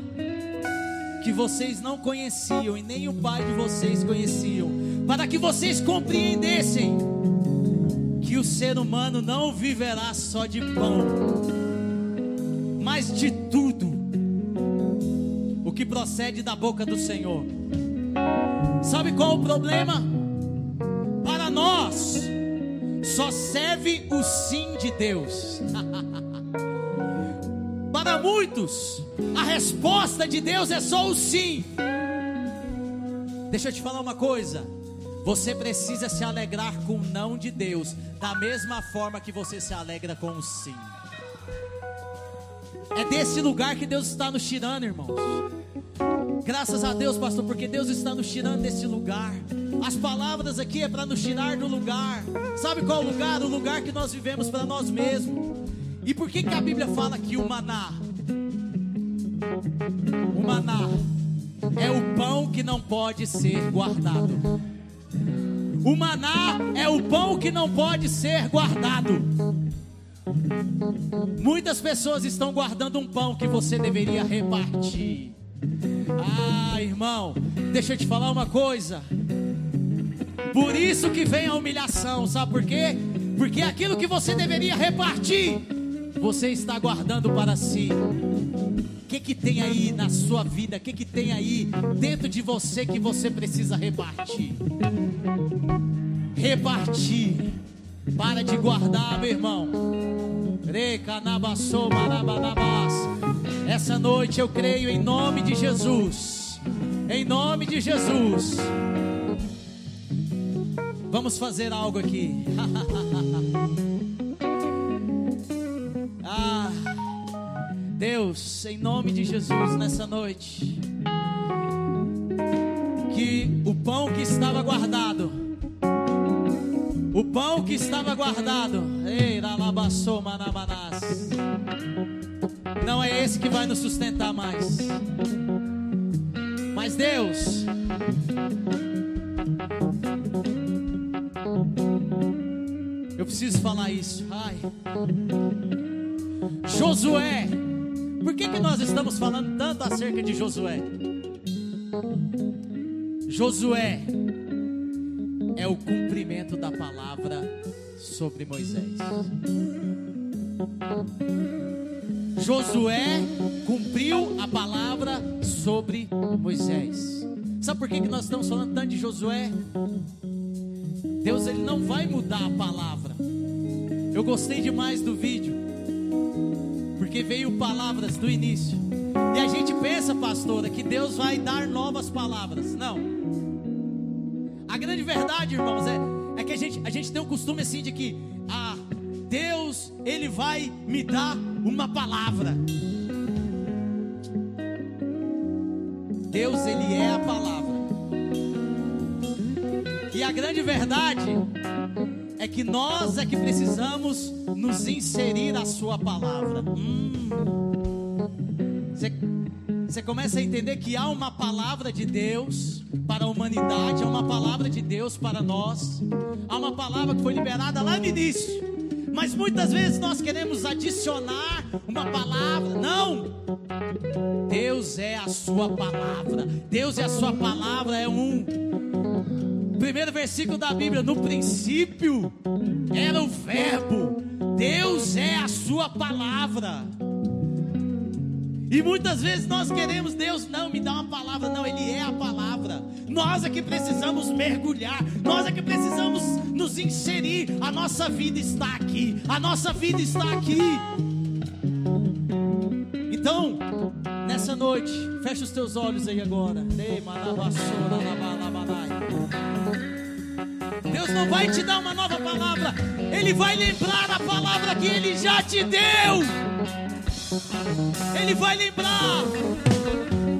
que vocês não conheciam e nem o pai de vocês conheciam, para que vocês compreendessem que o ser humano não viverá só de pão, mas de tudo o que procede da boca do Senhor. Sabe qual o problema? Para nós, só serve o sim de Deus. Para muitos, a resposta de Deus é só o sim. Deixa eu te falar uma coisa. Você precisa se alegrar com o não de Deus, da mesma forma que você se alegra com o sim. É desse lugar que Deus está nos tirando, irmãos. Graças a Deus, pastor, porque Deus está nos tirando desse lugar. As palavras aqui é para nos tirar do lugar. Sabe qual lugar? O lugar que nós vivemos para nós mesmos. E por que, que a Bíblia fala que o maná? O maná é o pão que não pode ser guardado. O maná é o pão que não pode ser guardado. Muitas pessoas estão guardando um pão que você deveria repartir. Ah, irmão, deixa eu te falar uma coisa. Por isso que vem a humilhação, sabe por quê? Porque aquilo que você deveria repartir, você está guardando para si. O que, que tem aí na sua vida? O que, que tem aí dentro de você que você precisa repartir? Repartir. Para de guardar, meu irmão. Essa noite eu creio em nome de Jesus. Em nome de Jesus. Vamos fazer algo aqui. ah, Deus, em nome de Jesus, nessa noite, que o pão que estava guardado, o pão que estava guardado, não é esse que vai nos sustentar mais. Mas Deus, preciso falar isso. Ai. Josué, por que, que nós estamos falando tanto acerca de Josué? Josué é o cumprimento da palavra sobre Moisés. Josué cumpriu a palavra sobre Moisés. Sabe por que, que nós estamos falando tanto de Josué? Deus ele não vai mudar a palavra. Eu gostei demais do vídeo, porque veio palavras do início. E a gente pensa, pastora, que Deus vai dar novas palavras. Não. A grande verdade, irmãos, é, é que a gente, a gente tem um costume assim de que ah, Deus ele vai me dar uma palavra. Deus ele é a palavra. A grande verdade é que nós é que precisamos nos inserir a sua palavra. Você começa a entender que há uma palavra de Deus para a humanidade, há uma palavra de Deus para nós, há uma palavra que foi liberada lá no início, Mas muitas vezes nós queremos adicionar uma palavra. Não! Deus é a sua palavra. Deus é a sua palavra é um primeiro versículo da Bíblia, no princípio era o verbo. Deus é a sua palavra. E muitas vezes nós queremos, Deus não me dá uma palavra, não, Ele é a palavra. Nós é que precisamos mergulhar, nós é que precisamos nos inserir. A nossa vida está aqui, a nossa vida está aqui. Então, noite, fecha os teus olhos aí agora. Deus não vai te dar uma nova palavra, Ele vai lembrar a palavra que Ele já te deu. Ele vai lembrar.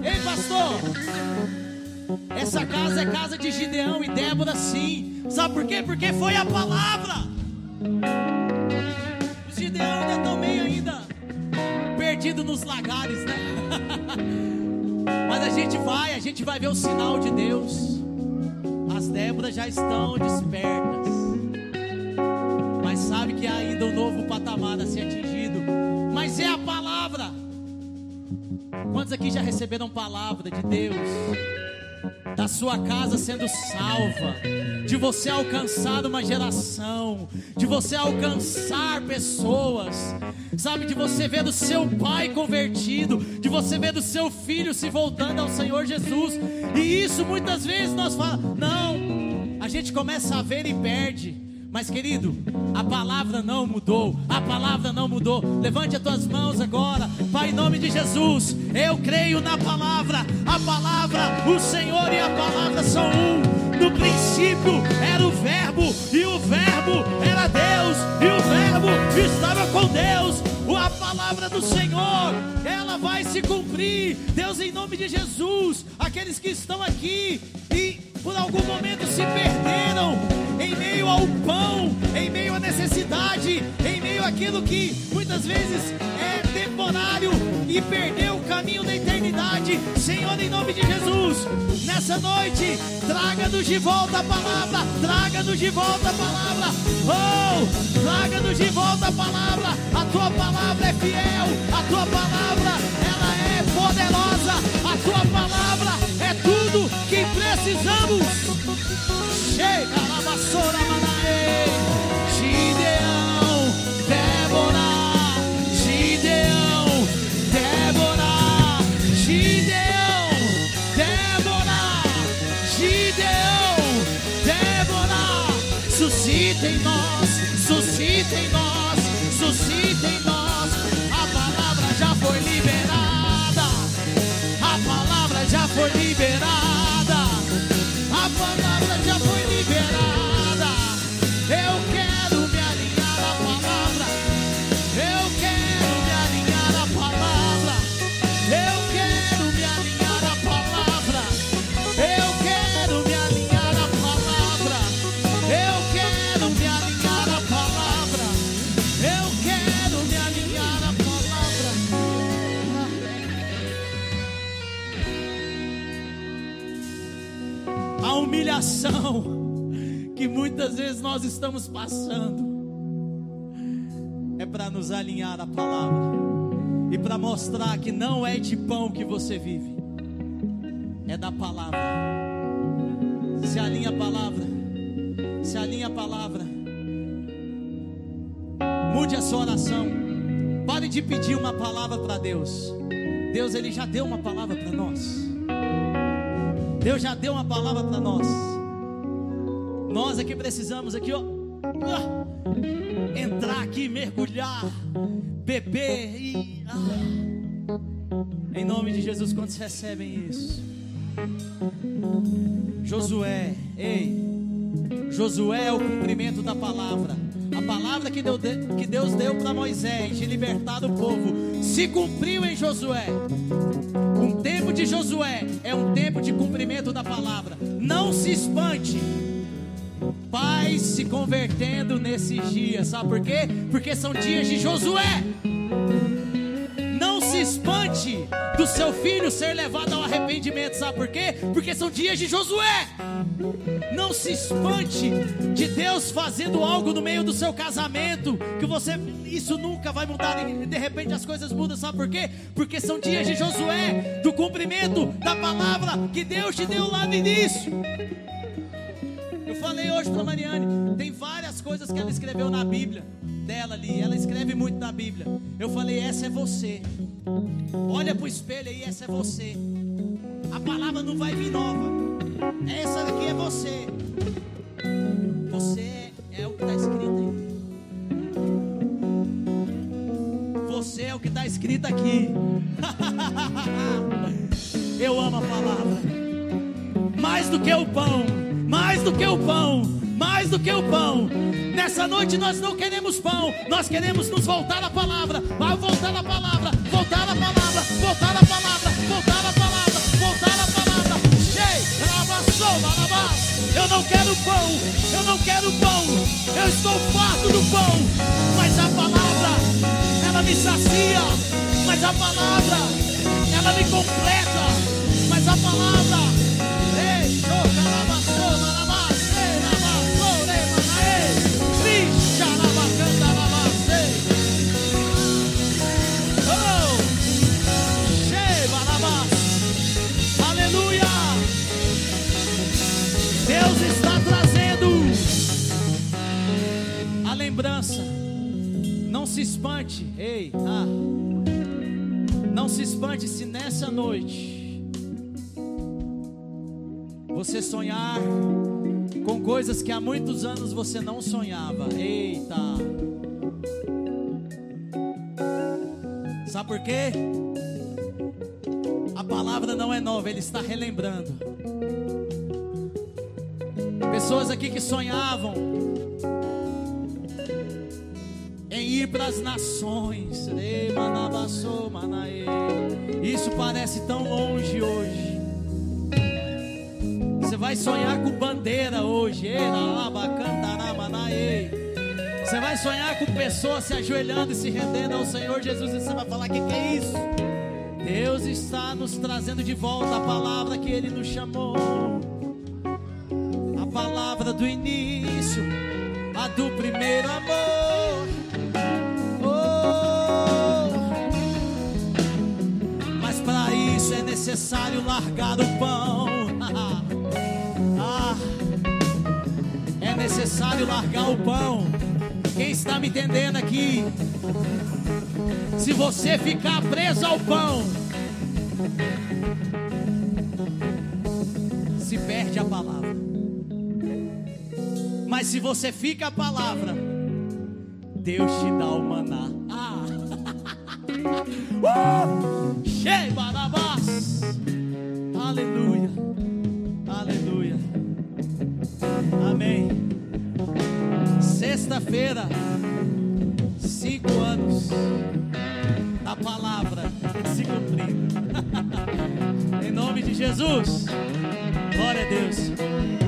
Ei, pastor. Essa casa é casa de Gideão e Débora, sim. Sabe por quê? Porque foi a palavra. O Gideão ainda estão meio ainda perdido nos lagares, né? Mas a gente vai, a gente vai ver o sinal de Deus. As Déboras já estão despertas. Mas sabe que ainda um novo patamar a ser atingido. Mas é a palavra. Quantos aqui já receberam palavra de Deus? Da sua casa sendo salva, de você alcançar uma geração, de você alcançar pessoas, sabe, de você ver o seu pai convertido, de você ver o seu filho se voltando ao Senhor Jesus, e isso muitas vezes nós falamos, não, a gente começa a ver e perde. Mas querido, a palavra não mudou, a palavra não mudou. Levante as tuas mãos agora, Pai, em nome de Jesus. Eu creio na palavra, a palavra, o Senhor e a palavra são um. No princípio era o Verbo, e o Verbo era Deus, e o Verbo estava com Deus. A palavra do Senhor, ela vai se cumprir. Deus, em nome de Jesus, aqueles que estão aqui por algum momento se perderam em meio ao pão, em meio à necessidade, em meio àquilo que muitas vezes é temporário e perdeu o caminho da eternidade. Senhor, em nome de Jesus, nessa noite, traga-nos de volta a palavra, traga-nos de volta a palavra. Oh, traga-nos de volta a palavra. A tua palavra é fiel, a tua palavra ela é poderosa, a tua palavra precisamos. Chega na vassoura, humilhação que muitas vezes nós estamos passando é para nos alinhar à palavra e para mostrar que não é de pão que você vive, é da palavra. Se alinha a palavra, se alinha a palavra. Mude a sua oração. Pare de pedir uma palavra para Deus. Deus ele já deu uma palavra para nós. Deus já deu uma palavra para nós. Nós aqui precisamos aqui, ó, ah, entrar aqui, mergulhar, beber e ah. em nome de Jesus, quantos recebem isso? Josué, ei, Josué é o cumprimento da palavra. A palavra que que Deus deu para Moisés de libertar o povo se cumpriu em Josué. Um tempo de Josué é um tempo de cumprimento da palavra. Não se espante. Pais se convertendo nesses dias, sabe por quê? Porque são dias de Josué. Espante do seu filho ser levado ao arrependimento, sabe por quê? Porque são dias de Josué. Não se espante de Deus fazendo algo no meio do seu casamento, que você isso nunca vai mudar de repente as coisas mudam, sabe por quê? Porque são dias de Josué, do cumprimento da palavra que Deus te deu lá no início. Eu falei hoje para Mariane, tem várias coisas que ela escreveu na Bíblia dela ali. Ela escreve muito na Bíblia. Eu falei, essa é você. Olha para o espelho aí, essa é você. A palavra não vai vir nova. Essa daqui é você. Você é o que está escrito aí. Você é o que está escrito aqui. Eu amo a palavra. Mais do que o pão. Mais do que o pão. Mais do que o pão. Nessa noite nós não queremos pão, nós queremos nos voltar à palavra. Vai voltar à palavra, voltar à palavra, voltar à palavra, voltar à palavra, voltar à palavra. Chei, Eu não quero pão, eu não quero pão. Eu estou farto do pão, mas a palavra, ela me sacia. Mas a palavra, ela me completa. Mas a palavra, nessa noite você sonhar com coisas que há muitos anos você não sonhava. Eita. Sabe por quê? A palavra não é nova, ele está relembrando. Pessoas aqui que sonhavam ir para as nações. Isso parece tão longe hoje. Você vai sonhar com bandeira hoje. Você vai sonhar com pessoas se ajoelhando e se rendendo ao Senhor Jesus. E você vai falar: o que, que é isso? Deus está nos trazendo de volta a palavra que Ele nos chamou. A palavra do início, a do primeiro amor. Necessário largar o pão. ah, é necessário largar o pão. Quem está me entendendo aqui? Se você ficar preso ao pão, se perde a palavra. Mas se você fica a palavra, Deus te dá o maná. Ah. Uh! Cheio, Aleluia. Aleluia. Amém. Sexta-feira, cinco anos. A palavra se cumprindo. em nome de Jesus. Glória a Deus.